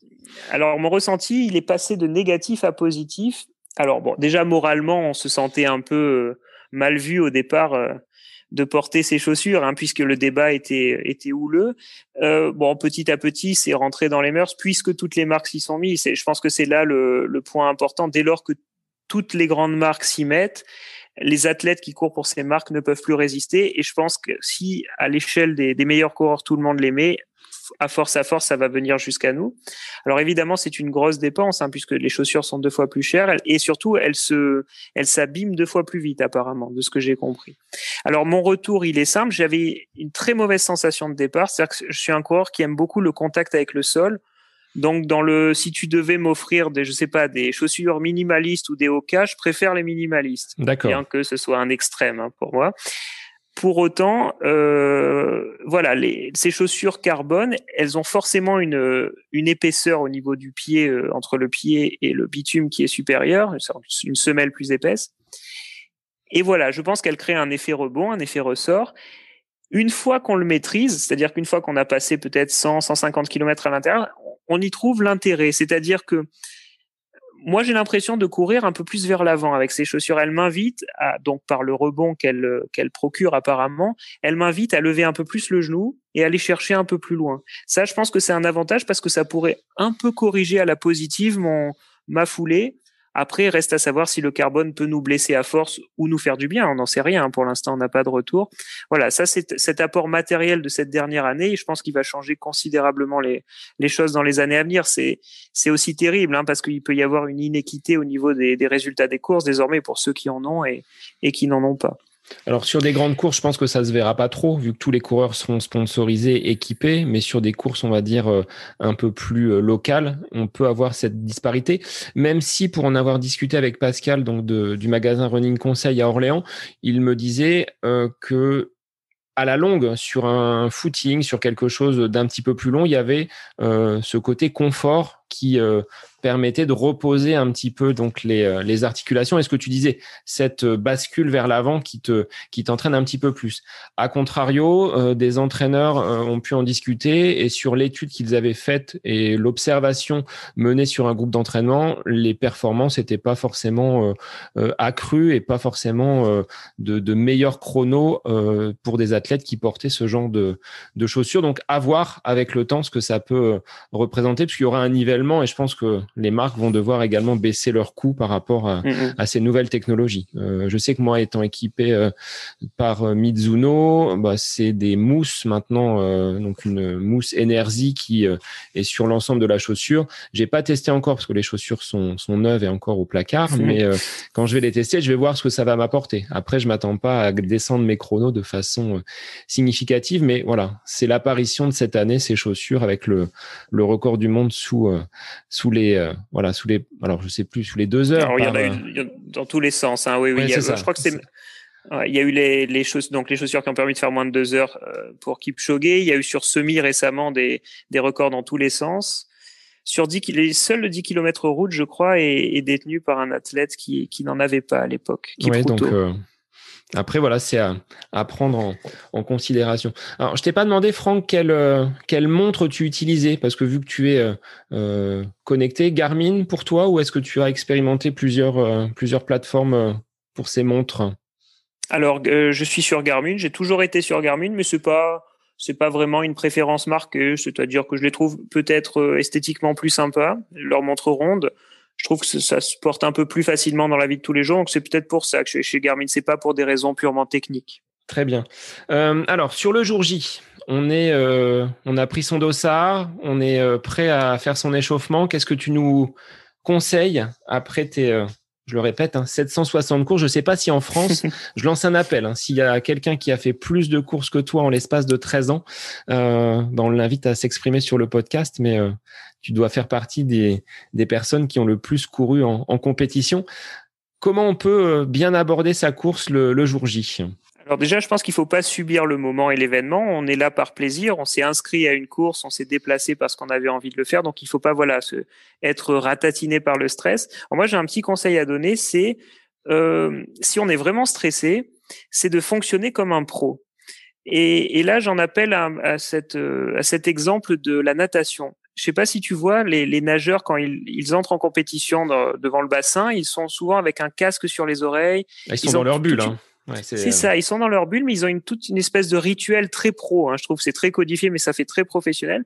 Alors, mon ressenti, il est passé de négatif à positif. Alors, bon, déjà, moralement, on se sentait un peu euh, mal vu au départ de porter ses chaussures, hein, puisque le débat était était houleux. Euh, bon, petit à petit, c'est rentré dans les mœurs, puisque toutes les marques s'y sont mises. Je pense que c'est là le, le point important. Dès lors que toutes les grandes marques s'y mettent, les athlètes qui courent pour ces marques ne peuvent plus résister. Et je pense que si à l'échelle des, des meilleurs coureurs tout le monde les met, à force à force, ça va venir jusqu'à nous. Alors évidemment, c'est une grosse dépense hein, puisque les chaussures sont deux fois plus chères et surtout elles se, elles s'abîment deux fois plus vite apparemment, de ce que j'ai compris. Alors mon retour, il est simple. J'avais une très mauvaise sensation de départ, c'est-à-dire que je suis un coureur qui aime beaucoup le contact avec le sol. Donc, dans le, si tu devais m'offrir des, je sais pas, des chaussures minimalistes ou des hauts je préfère les minimalistes. D'accord. Bien que ce soit un extrême hein, pour moi. Pour autant, euh, voilà, les, ces chaussures carbone, elles ont forcément une, une épaisseur au niveau du pied, euh, entre le pied et le bitume qui est supérieure, une semelle plus épaisse. Et voilà, je pense qu'elle crée un effet rebond, un effet ressort. Une fois qu'on le maîtrise, c'est-à-dire qu'une fois qu'on a passé peut-être 100, 150 km à l'intérieur, on y trouve l'intérêt. C'est-à-dire que moi, j'ai l'impression de courir un peu plus vers l'avant avec ces chaussures. Elle m'invite, donc par le rebond qu'elle qu'elle procure apparemment, elle m'invite à lever un peu plus le genou et aller chercher un peu plus loin. Ça, je pense que c'est un avantage parce que ça pourrait un peu corriger à la positive mon ma foulée après, reste à savoir si le carbone peut nous blesser à force ou nous faire du bien. On n'en sait rien. Pour l'instant, on n'a pas de retour. Voilà, ça c'est cet apport matériel de cette dernière année. Je pense qu'il va changer considérablement les, choses dans les années à venir. C'est aussi terrible hein, parce qu'il peut y avoir une inéquité au niveau des, résultats des courses désormais pour ceux qui en ont et qui n'en ont pas. Alors sur des grandes courses, je pense que ça se verra pas trop vu que tous les coureurs seront sponsorisés, équipés, mais sur des courses, on va dire euh, un peu plus euh, locales, on peut avoir cette disparité. Même si pour en avoir discuté avec Pascal, donc du magasin Running Conseil à Orléans, il me disait euh, que à la longue, sur un footing, sur quelque chose d'un petit peu plus long, il y avait ce côté confort qui permettait de reposer un petit peu donc les, euh, les articulations. Est-ce que tu disais cette euh, bascule vers l'avant qui te qui t'entraîne un petit peu plus A contrario, euh, des entraîneurs ont pu en discuter et sur l'étude qu'ils avaient faite et l'observation menée sur un groupe d'entraînement, les performances n'étaient pas forcément accrues et pas forcément de, de meilleurs chronos pour des athlètes qui portaient ce genre de, de chaussures. Donc à voir avec le temps ce que ça peut représenter, puisqu'il y aura un nivellement et je pense que les marques vont devoir également baisser leurs coûts par rapport à, mm, mm. ces nouvelles technologies. Euh, je sais que moi, étant équipé euh, par euh, Mizuno, bah, c'est des mousses maintenant, donc une mousse énergie qui est sur l'ensemble de la chaussure. J'ai pas testé encore parce que les chaussures sont, sont neuves et encore au placard, mm. mais quand je vais les tester, je vais voir ce que ça va m'apporter. Après, je m'attends pas à descendre mes chronos de façon significative, mais voilà, c'est l'apparition de cette année ces chaussures avec le, le record du monde sous sous les voilà sous les alors je sais plus sous les deux heures. il y en a eu dans tous les sens. Hein. Oui, oui. je crois que c'est. il y a eu les, les, chaussures, donc les chaussures qui ont permis de faire moins de deux heures euh, pour Kipchoge. Il y a eu sur semi récemment des, des records dans tous les sens. Sur 10, les seuls 10 km route, je crois, est, détenu par un athlète qui, qui n'en avait pas à l'époque. Oui, donc euh, après, voilà, c'est à, prendre en, considération. Alors, je t'ai pas demandé, Franck, quelle, euh, quelle montre tu utilisais, parce que vu que tu es euh, connecté, Garmin pour toi, ou est-ce que tu as expérimenté plusieurs, euh, plateformes pour ces montres? Alors, je suis sur Garmin, j'ai toujours été sur Garmin, mais c'est pas pas vraiment une préférence marquée, c'est-à-dire que je les trouve peut-être esthétiquement plus sympas, leur montre ronde je trouve que ça se porte un peu plus facilement dans la vie de tous les jours. Donc c'est peut-être pour ça que je suis chez Garmin. C'est pas pour des raisons purement techniques. Très bien. Euh, alors sur le jour J, on est, euh, on a pris son dossard, on est euh, prêt à faire son échauffement. Qu'est-ce que tu nous conseilles après tes, je le répète, 760 hein, courses? Je ne sais pas si en France, je lance un appel. Hein, S'il y a quelqu'un qui a fait plus de courses que toi en l'espace de 13 ans, euh, ben, on l'invite à s'exprimer sur le podcast. Mais tu dois faire partie des, des personnes qui ont le plus couru en, compétition. Comment on peut euh, bien aborder sa course le, jour J? Alors déjà, je pense qu'il faut pas subir le moment et l'événement. On est là par plaisir. On s'est inscrit à une course, on s'est déplacé parce qu'on avait envie de le faire. Donc il faut pas voilà être ratatiné par le stress. Moi, j'ai un petit conseil à donner, c'est euh, si on est vraiment stressé, c'est de fonctionner comme un pro. Et, là, j'en appelle à, cette, euh, à cet exemple de la natation je sais pas si tu vois les, les nageurs quand ils, ils, entrent en compétition devant le bassin, ils sont souvent avec un casque sur les oreilles. Ah, ils sont dans leur bulle. Hein. Ouais, c'est ça, ils sont dans leur bulle, mais ils ont une toute une espèce de rituel très pro. Hein. Je trouve c'est très codifié, mais ça fait très professionnel.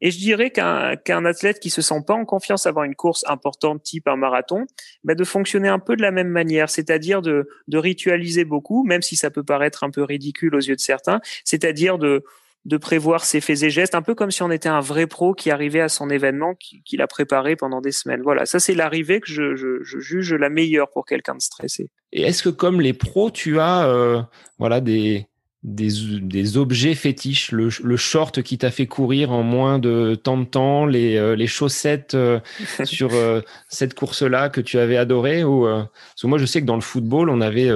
Et je dirais qu'un qu'un athlète qui se sent pas en confiance avant une course importante, type un marathon, bah de fonctionner un peu de la même manière, c'est-à-dire de, de ritualiser beaucoup, même si ça peut paraître un peu ridicule aux yeux de certains, c'est-à-dire de de prévoir ses faits et gestes, un peu comme si on était un vrai pro qui arrivait à son événement, qu'il a préparé pendant des semaines. Voilà, ça c'est l'arrivée que je, juge la meilleure pour quelqu'un de stressé. Et est-ce que comme les pros, tu as euh, voilà des des, des objets fétiches, le, le short qui t'a fait courir en moins de temps de temps, les, euh, les chaussettes euh, sur euh, cette course-là que tu avais adoré ou parce que moi je sais que dans le football on avait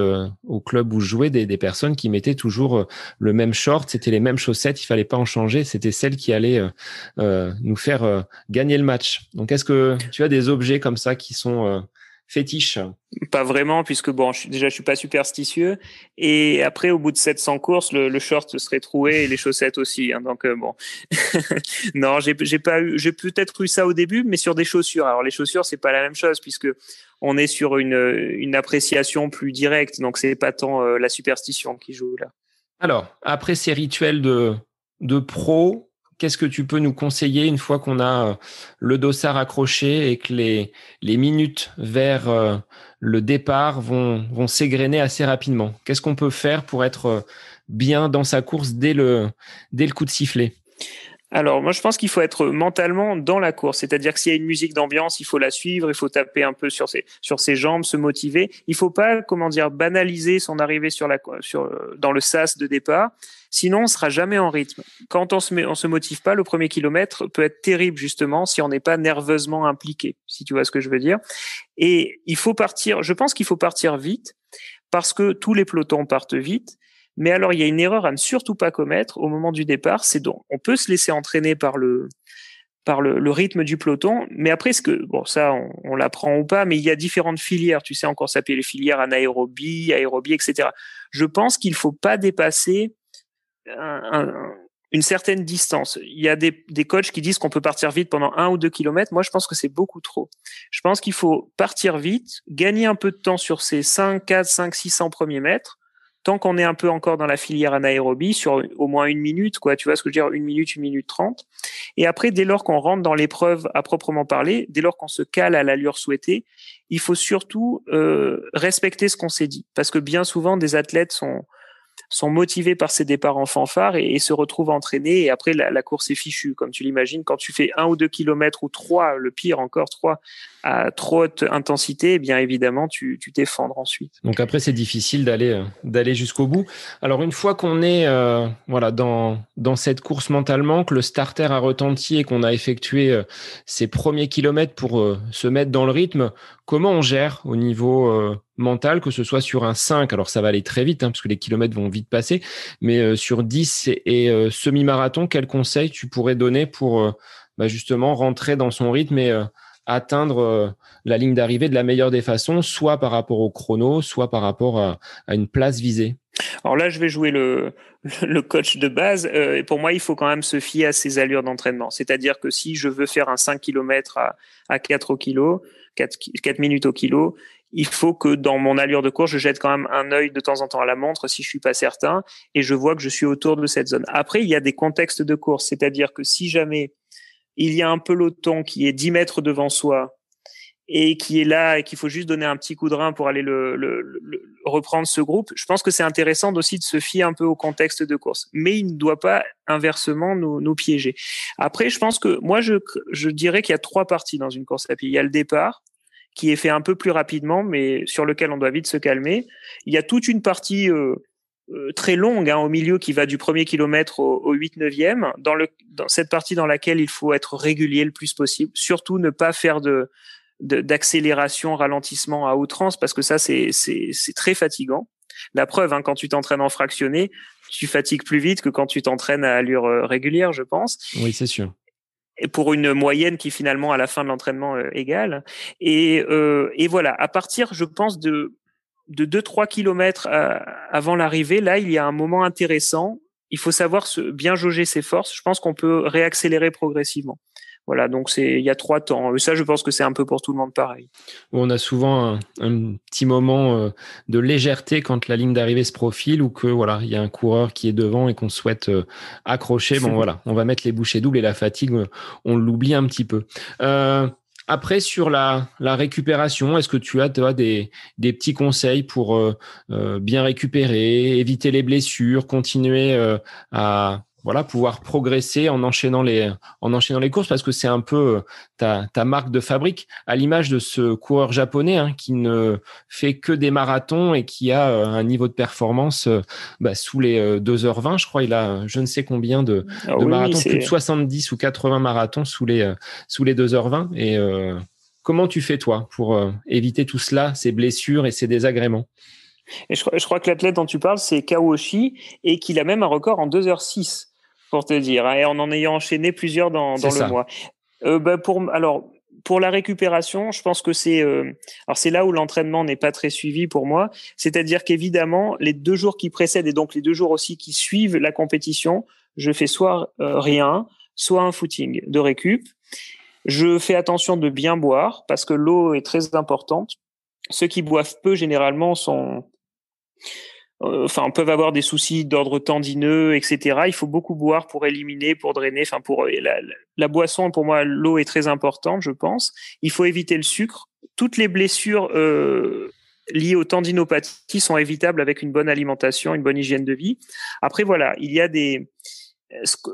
au club où je jouais des, des personnes qui mettaient toujours le même short, c'était les mêmes chaussettes, il fallait pas en changer, c'était celles qui allaient nous faire gagner le match. Donc est-ce que tu as des objets comme ça qui sont fétiche Pas vraiment, puisque bon, je, déjà je suis pas superstitieux. Et après, au bout de 700 courses, le, le short serait troué et les chaussettes aussi. Hein, donc euh, bon, non, j'ai pas eu, j'ai peut-être eu ça au début, mais sur des chaussures. Alors les chaussures, c'est pas la même chose puisque on est sur une une appréciation plus directe. Donc c'est pas tant euh, la superstition qui joue là. Alors après ces rituels de de pro, qu'est-ce que tu peux nous conseiller une fois qu'on a euh, le dossard accroché et que les, les minutes vers euh, le départ vont, vont s'égrener assez rapidement? Qu'est-ce qu'on peut faire pour être euh, bien dans sa course dès le, dès le coup de sifflet? Alors, moi, je pense qu'il faut être mentalement dans la course. C'est-à-dire que s'il y a une musique d'ambiance, il faut la suivre, il faut taper un peu sur ses, sur ses jambes, se motiver. Il faut pas, comment dire, banaliser son arrivée sur la, sur, dans le sas de départ. Sinon, on sera jamais en rythme. Quand on se se motive pas, le premier kilomètre peut être terrible, justement, si on n'est pas nerveusement impliqué, si tu vois ce que je veux dire. Et il faut partir, je pense qu'il faut partir vite parce que tous les pelotons partent vite mais alors, il y a une erreur à ne surtout pas commettre au moment du départ, c'est donc on peut se laisser entraîner par le par le, rythme du peloton, mais après ce que bon ça on, l'apprend ou pas, mais il y a différentes filières, tu sais encore s'appeler les filières anaérobie, aérobie, etc. Je pense qu'il faut pas dépasser une certaine distance. Il y a des, des coachs qui disent qu'on peut partir vite pendant un ou deux kilomètres. Moi, je pense que c'est beaucoup trop. Je pense qu'il faut partir vite, gagner un peu de temps sur ces 5, 4, 5, 600 premiers mètres, tant qu'on est un peu encore dans la filière anaérobie, sur au moins une minute, quoi. Tu vois ce que je veux dire? Une minute, une minute trente. Et après, dès lors qu'on rentre dans l'épreuve à proprement parler, dès lors qu'on se cale à l'allure souhaitée, il faut surtout euh, respecter ce qu'on s'est dit, parce que bien souvent, des athlètes sont sont motivés par ces départs en fanfare et, se retrouvent entraînés. Et après, la, course est fichue, comme tu l'imagines. Quand tu fais un ou deux kilomètres ou trois, le pire encore trois, à trop haute intensité, eh bien évidemment, tu t'effondres ensuite. Donc après, c'est difficile d'aller euh, d'aller jusqu'au bout. Alors une fois qu'on est euh, voilà dans dans cette course mentalement, que le starter a retenti et qu'on a effectué euh, ses premiers kilomètres pour se mettre dans le rythme, comment on gère au niveau mental, que ce soit sur un 5, alors ça va aller très vite, hein, parce que les kilomètres vont vite passer, mais sur 10 et, semi-marathon, quel conseil tu pourrais donner pour bah, justement rentrer dans son rythme et atteindre euh, la ligne d'arrivée de la meilleure des façons, soit par rapport au chrono, soit par rapport à, une place visée? Alors là, je vais jouer le, coach de base. Euh, et pour moi, il faut quand même se fier à ses allures d'entraînement. C'est-à-dire que si je veux faire un 5 km à, à 4 au kilo, 4, 4 minutes au kilo, il faut que dans mon allure de course, je jette quand même un œil de temps en temps à la montre si je suis pas certain et je vois que je suis autour de cette zone. Après, il y a des contextes de course, c'est-à-dire que si jamais il y a un peloton qui est 10 mètres devant soi et qui est là et qu'il faut juste donner un petit coup de rein pour aller le, reprendre ce groupe, je pense que c'est intéressant aussi de se fier un peu au contexte de course. Mais il ne doit pas inversement nous, piéger. Après, je pense que moi, je, je dirais qu'il y a trois parties dans une course à pied. Il y a le départ, qui est fait un peu plus rapidement, mais sur lequel on doit vite se calmer. Il y a toute une partie euh, euh, très longue hein, au milieu qui va du premier kilomètre au, au 8 9e dans dans cette partie dans laquelle il faut être régulier le plus possible surtout ne pas faire de d'accélération ralentissement à outrance parce que ça c'est très fatigant. La preuve hein, quand tu t'entraînes en fractionné tu fatigues plus vite que quand tu t'entraînes à allure euh, régulière je pense. Oui c'est sûr pour une moyenne qui finalement à la fin de l'entraînement euh, égale et euh, et voilà à partir je pense de de 2-3 kilomètres euh, avant l'arrivée, là, il y a un moment intéressant. Il faut savoir se, bien jauger ses forces. Je pense qu'on peut réaccélérer progressivement. Voilà, donc c'est il y a trois temps. Ça, je pense que c'est un peu pour tout le monde pareil. On a souvent un, petit moment euh, de légèreté quand la ligne d'arrivée se profile ou que voilà, il y a un coureur qui est devant et qu'on souhaite euh, accrocher. Bon voilà, on va mettre les bouchées doubles et la fatigue, on l'oublie un petit peu. Euh, après, sur la, la récupération, est-ce que tu as, toi, des, des petits conseils pour euh, euh, bien récupérer, éviter les blessures, continuer euh, à voilà, pouvoir progresser en enchaînant les, en enchaînant les courses parce que c'est un peu euh, ta, ta marque de fabrique à l'image de ce coureur japonais hein, qui ne fait que des marathons et qui a euh, un niveau de performance euh, bah, sous les 2h20. Je crois il a je ne sais combien de, ah de marathons, plus de 70 ou 80 marathons sous les, sous les 2h20. Et comment tu fais toi pour éviter tout cela, ces blessures et ces désagréments? Et je, je, crois que l'athlète dont tu parles, c'est Kawoshi et qu'il a même un record en 2h06 pour te dire, hein, et en en ayant enchaîné plusieurs dans, dans le mois. Euh, bah pour alors pour la récupération, je pense que c'est euh, alors c'est là où l'entraînement n'est pas très suivi pour moi. C'est-à-dire qu'évidemment, les deux jours qui précèdent et donc les deux jours aussi qui suivent la compétition, je fais soit euh, rien, soit un footing de récup. Je fais attention de bien boire parce que l'eau est très importante. Ceux qui boivent peu généralement sont enfin peuvent avoir des soucis d'ordre tendineux, etc. Il faut beaucoup boire pour éliminer, pour drainer. Enfin, pour la, la boisson, pour moi, l'eau est très importante, je pense. Il faut éviter le sucre. Toutes les blessures euh, liées aux tendinopathies sont évitables avec une bonne alimentation, une bonne hygiène de vie. Après, voilà, il y a des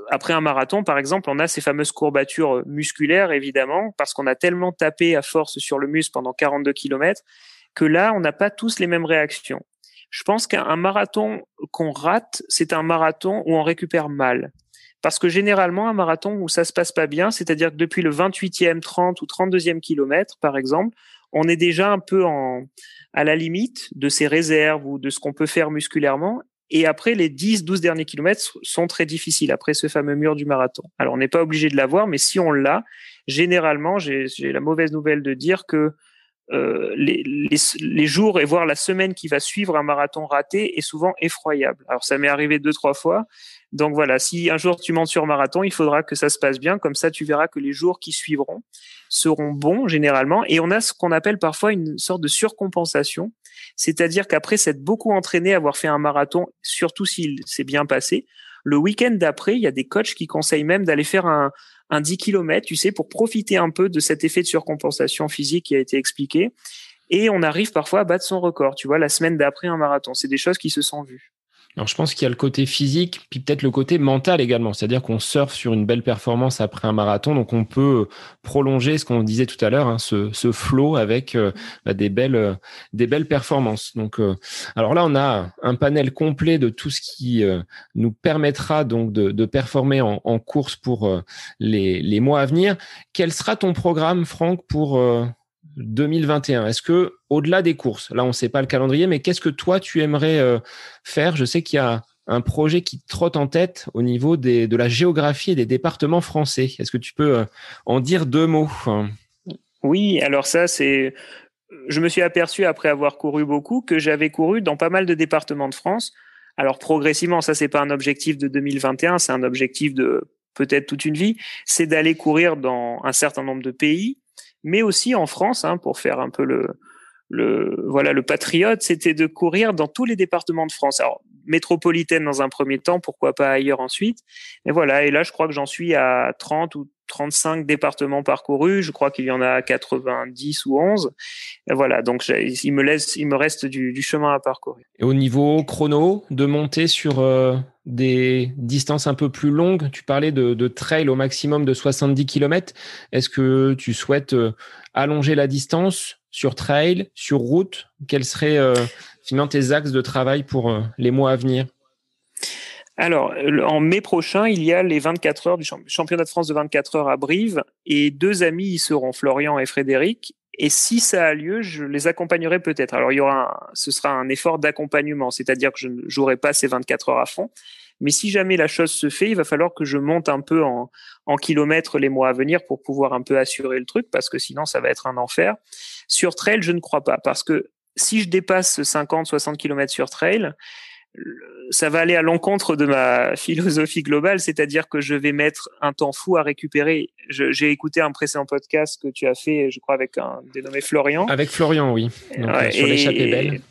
après un marathon, par exemple, on a ces fameuses courbatures musculaires, évidemment, parce qu'on a tellement tapé à force sur le muscle pendant 42 km que là, on n'a pas tous les mêmes réactions. Je pense qu'un marathon qu'on rate, c'est un marathon où on récupère mal. Parce que généralement, un marathon où ça se passe pas bien, c'est-à-dire que depuis le 28e, 30 ou 32e kilomètre, par exemple, on est déjà un peu en, à la limite de ses réserves ou de ce qu'on peut faire musculairement. Et après, les 10, 12 derniers kilomètres sont très difficiles après ce fameux mur du marathon. Alors, on n'est pas obligé de l'avoir, mais si on l'a, généralement, j'ai la mauvaise nouvelle de dire que euh, les, les, les, jours et voire la semaine qui va suivre un marathon raté est souvent effroyable. Alors ça m'est arrivé deux trois fois. Donc voilà, si un jour tu montes sur marathon, il faudra que ça se passe bien. Comme ça, tu verras que les jours qui suivront seront bons généralement. Et on a ce qu'on appelle parfois une sorte de surcompensation, C'est-à-dire qu'après s'être beaucoup entraîné, avoir fait un marathon, surtout s'il s'est bien passé, le week-end d'après, il y a des coachs qui conseillent même d'aller faire un, un 10 km, tu sais, pour profiter un peu de cet effet de surcompensation physique qui a été expliqué. Et on arrive parfois à battre son record, tu vois, la semaine d'après un marathon. C'est des choses qui se sont vues. Alors, je pense qu'il y a le côté physique, puis peut-être le côté mental également. C'est-à-dire qu'on surfe sur une belle performance après un marathon, donc on peut prolonger ce qu'on disait tout à l'heure, hein, ce, ce flow avec euh, bah, des belles, euh, des belles performances. Donc, euh, alors là, on a un panel complet de tout ce qui nous permettra donc de, de performer en, en, course pour les, les mois à venir. Quel sera ton programme, Franck, pour 2021 Est-ce que au-delà des courses, là on ne sait pas le calendrier, mais qu'est-ce que toi tu aimerais euh, faire? Je sais qu'il y a un projet qui trotte en tête au niveau de la géographie et des départements français. Est-ce que tu peux euh, en dire deux mots? Oui, alors ça c'est je me suis aperçu après avoir couru beaucoup que j'avais couru dans pas mal de départements de France. Alors progressivement, ça c'est pas un objectif de 2021, c'est un objectif de peut-être toute une vie, c'est d'aller courir dans un certain nombre de pays mais aussi en France, hein, pour faire un peu le, le voilà le patriote, c'était de courir dans tous les départements de France. Alors métropolitaine dans un premier temps, pourquoi pas ailleurs ensuite. Et voilà, et là je crois que j'en suis à 30 ou 35 départements parcourus, je crois qu'il y en a 90 ou 11. Et voilà, donc il me laisse il me reste du, chemin à parcourir. Et au niveau chrono, de monter sur euh, des distances un peu plus longues, tu parlais de, trail au maximum de 70 km. Est-ce que tu souhaites euh, allonger la distance sur trail, sur route? Quels seraient euh, finalement tes axes de travail pour les mois à venir? Alors, en mai prochain, il y a les 24 heures du championnat de France de 24 heures à Brive et deux amis y seront, Florian et Frédéric. Et si ça a lieu, je les accompagnerai peut-être. Alors, il y aura, ce sera un effort d'accompagnement, c'est-à-dire que je ne jouerai pas ces 24 heures à fond, mais si jamais la chose se fait, il va falloir que je monte un peu en, en kilomètres les mois à venir pour pouvoir un peu assurer le truc, parce que sinon ça va être un enfer. Sur trail, je ne crois pas, parce que si je dépasse 50, 60 km sur trail, ça va aller à l'encontre de ma philosophie globale, c'est-à-dire que je vais mettre un temps fou à récupérer. J'ai écouté un précédent podcast que tu as fait, je crois, avec un dénommé Florian. Avec Florian, oui. Donc, sur l'échappée belle.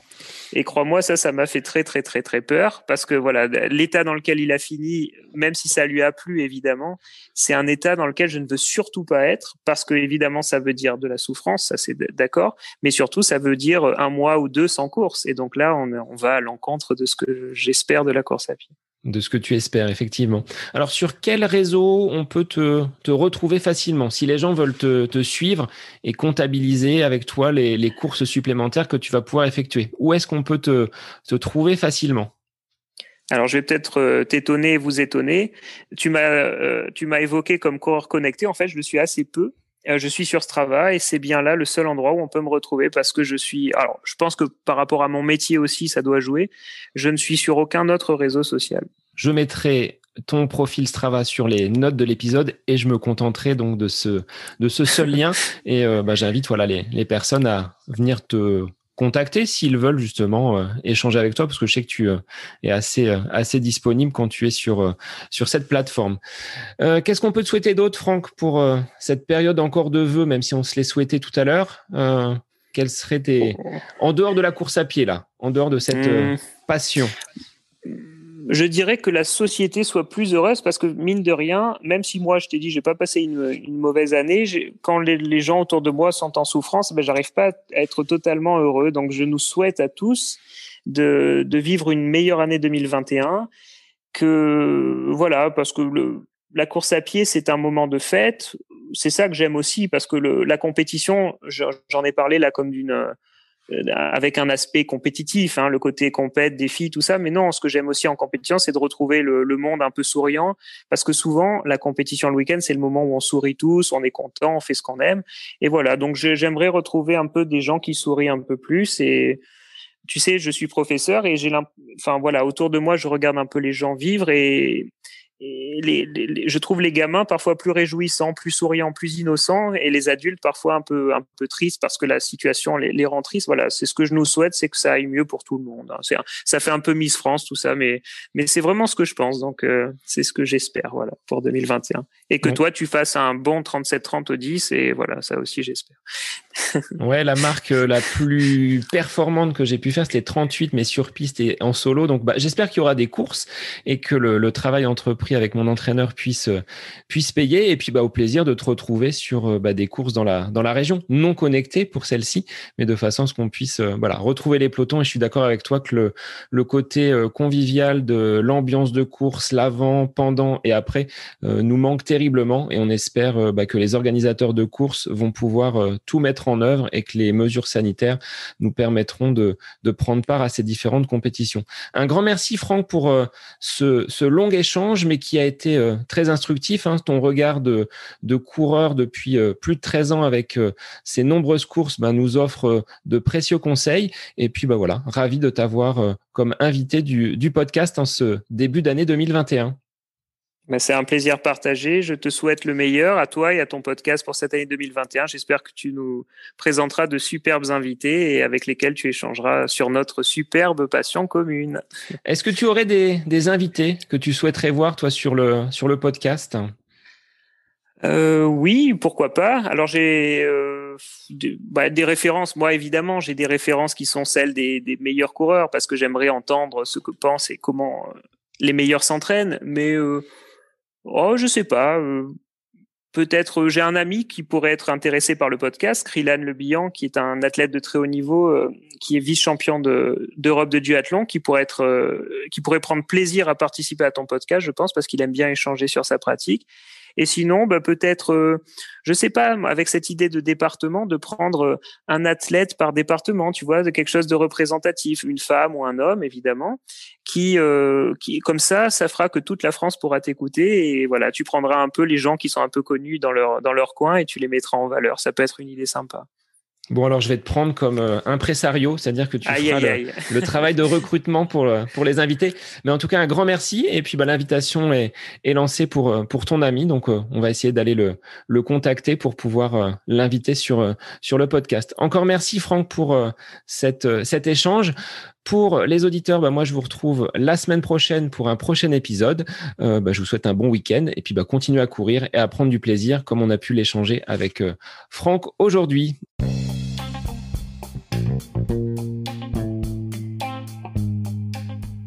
Et crois-moi, ça, ça m'a fait très, très, très, très peur parce que voilà, l'état dans lequel il a fini, même si ça lui a plu, évidemment, c'est un état dans lequel je ne veux surtout pas être parce que, évidemment, ça veut dire de la souffrance, ça c'est d'accord, mais surtout, ça veut dire un mois ou deux sans course. Et donc là, on, va à l'encontre de ce que j'espère de la course à pied de ce que tu espères, effectivement. Alors, sur quel réseau on peut te, te retrouver facilement? Si les gens veulent te, te suivre et comptabiliser avec toi les, les, courses supplémentaires que tu vas pouvoir effectuer, où est-ce qu'on peut te, te trouver facilement? Alors, je vais peut-être euh, t'étonner vous étonner. Tu m'as, euh, tu m'as évoqué comme coureur connecté. En fait, je le suis assez peu. Euh, je suis sur Strava et c'est bien là le seul endroit où on peut me retrouver parce que je suis. Alors, je pense que par rapport à mon métier aussi, ça doit jouer. Je ne suis sur aucun autre réseau social. Je mettrai ton profil Strava sur les notes de l'épisode et je me contenterai donc de ce de ce seul lien et euh, bah, j'invite voilà les, les personnes à venir te contacter s'ils veulent justement euh, échanger avec toi parce que je sais que tu es assez assez disponible quand tu es sur sur cette plateforme. Qu'est-ce qu'on peut te souhaiter d'autre, Franck, pour cette période encore de vœux, même si on se les souhaitait tout à l'heure Quels seraient tes en dehors de la course à pied là, en dehors de cette mmh. passion? Je dirais que la société soit plus heureuse parce que mine de rien, même si moi je t'ai dit j'ai pas passé une, mauvaise année, quand les, gens autour de moi sont en souffrance, ben j'arrive pas à être totalement heureux. Donc je nous souhaite à tous de, vivre une meilleure année 2021. Que voilà, parce que la course à pied c'est un moment de fête. C'est ça que j'aime aussi parce que la compétition, j'en ai parlé là comme d'une avec un aspect compétitif, hein, le côté compète, défi, tout ça. Mais non, ce que j'aime aussi en compétition, c'est de retrouver le, le, monde un peu souriant, parce que souvent la compétition le week-end, c'est le moment où on sourit tous, on est content, on fait ce qu'on aime, et voilà. Donc j'aimerais retrouver un peu des gens qui sourient un peu plus et tu sais, je suis professeur et j'ai, enfin voilà, autour de moi, je regarde un peu les gens vivre et et les, les, je trouve les gamins parfois plus réjouissants, plus souriants, plus innocents, et les adultes parfois un peu un peu tristes parce que la situation les, les rend tristes. Voilà, c'est ce que je nous souhaite, c'est que ça aille mieux pour tout le monde. Hein. C'est ça fait un peu Miss France tout ça, mais mais c'est vraiment ce que je pense. Donc euh, c'est ce que j'espère, voilà, pour 2021. Et que toi tu fasses un bon 37-30 au 10, et voilà, ça aussi j'espère. ouais, la marque euh, la plus performante que j'ai pu faire, c'était 38, mais sur piste et en solo. Donc, bah, j'espère qu'il y aura des courses et que le, le, travail entrepris avec mon entraîneur puisse euh, puisse payer. Et puis, bah, au plaisir de te retrouver sur euh, bah, des courses dans la dans la région, non connectées pour celle-ci, mais de façon à ce qu'on puisse voilà retrouver les pelotons. Et je suis d'accord avec toi que le le côté convivial de l'ambiance de course, l'avant, pendant et après, nous manque terriblement. Et on espère bah, que les organisateurs de courses vont pouvoir tout mettre en œuvre et que les mesures sanitaires nous permettront de, de prendre part à ces différentes compétitions. Un grand merci Franck pour euh, ce, ce, long échange, qui a été euh, très instructif. Hein. Ton regard de, coureur depuis euh, plus de 13 ans avec ces nombreuses courses ben, nous offre de précieux conseils. Et puis bah voilà, ravi de t'avoir comme invité du, du podcast en ce début d'année 2021. Ben, c'est un plaisir partagé. Je te souhaite le meilleur à toi et à ton podcast pour cette année 2021. J'espère que tu nous présenteras de superbes invités et avec lesquels tu échangeras sur notre superbe passion commune. Est-ce que tu aurais des, des, invités que tu souhaiterais voir, toi, sur le, sur le podcast? Euh, oui, pourquoi pas. Alors j'ai euh, bah, des références. Moi, évidemment, j'ai des références qui sont celles des, des meilleurs coureurs parce que j'aimerais entendre ce que pensent et comment euh, les meilleurs s'entraînent. Mais euh, Oh, je sais pas. Euh, peut-être euh, j'ai un ami qui pourrait être intéressé par le podcast, Krilan Le Bihan, qui est un athlète de très haut niveau, euh, qui est vice-champion d'Europe de, duathlon, qui pourrait être, qui pourrait prendre plaisir à participer à ton podcast, je pense, parce qu'il aime bien échanger sur sa pratique. Et sinon, bah, peut-être, euh, je sais pas, avec cette idée de département, de prendre euh, un athlète par département, tu vois, de quelque chose de représentatif, une femme ou un homme, évidemment, qui, euh, qui, comme ça, ça fera que toute la France pourra t'écouter et voilà, tu prendras un peu les gens qui sont un peu connus dans leur dans leur coin et tu les mettras en valeur. Ça peut être une idée sympa. Bon, alors je vais te prendre comme euh, impresario, c'est-à-dire que tu feras le, travail de recrutement pour, euh, pour les invités. Mais en tout cas, un grand merci. Et puis, bah, l'invitation est, est lancée pour, euh, pour ton ami. Donc, on va essayer d'aller le, le contacter pour pouvoir l'inviter sur, sur le podcast. Encore merci, Franck, pour cette, cet échange. Pour les auditeurs, bah, moi, je vous retrouve la semaine prochaine pour un prochain épisode. bah, je vous souhaite un bon week-end et puis bah, continuez à courir et à prendre du plaisir comme on a pu l'échanger avec Franck aujourd'hui.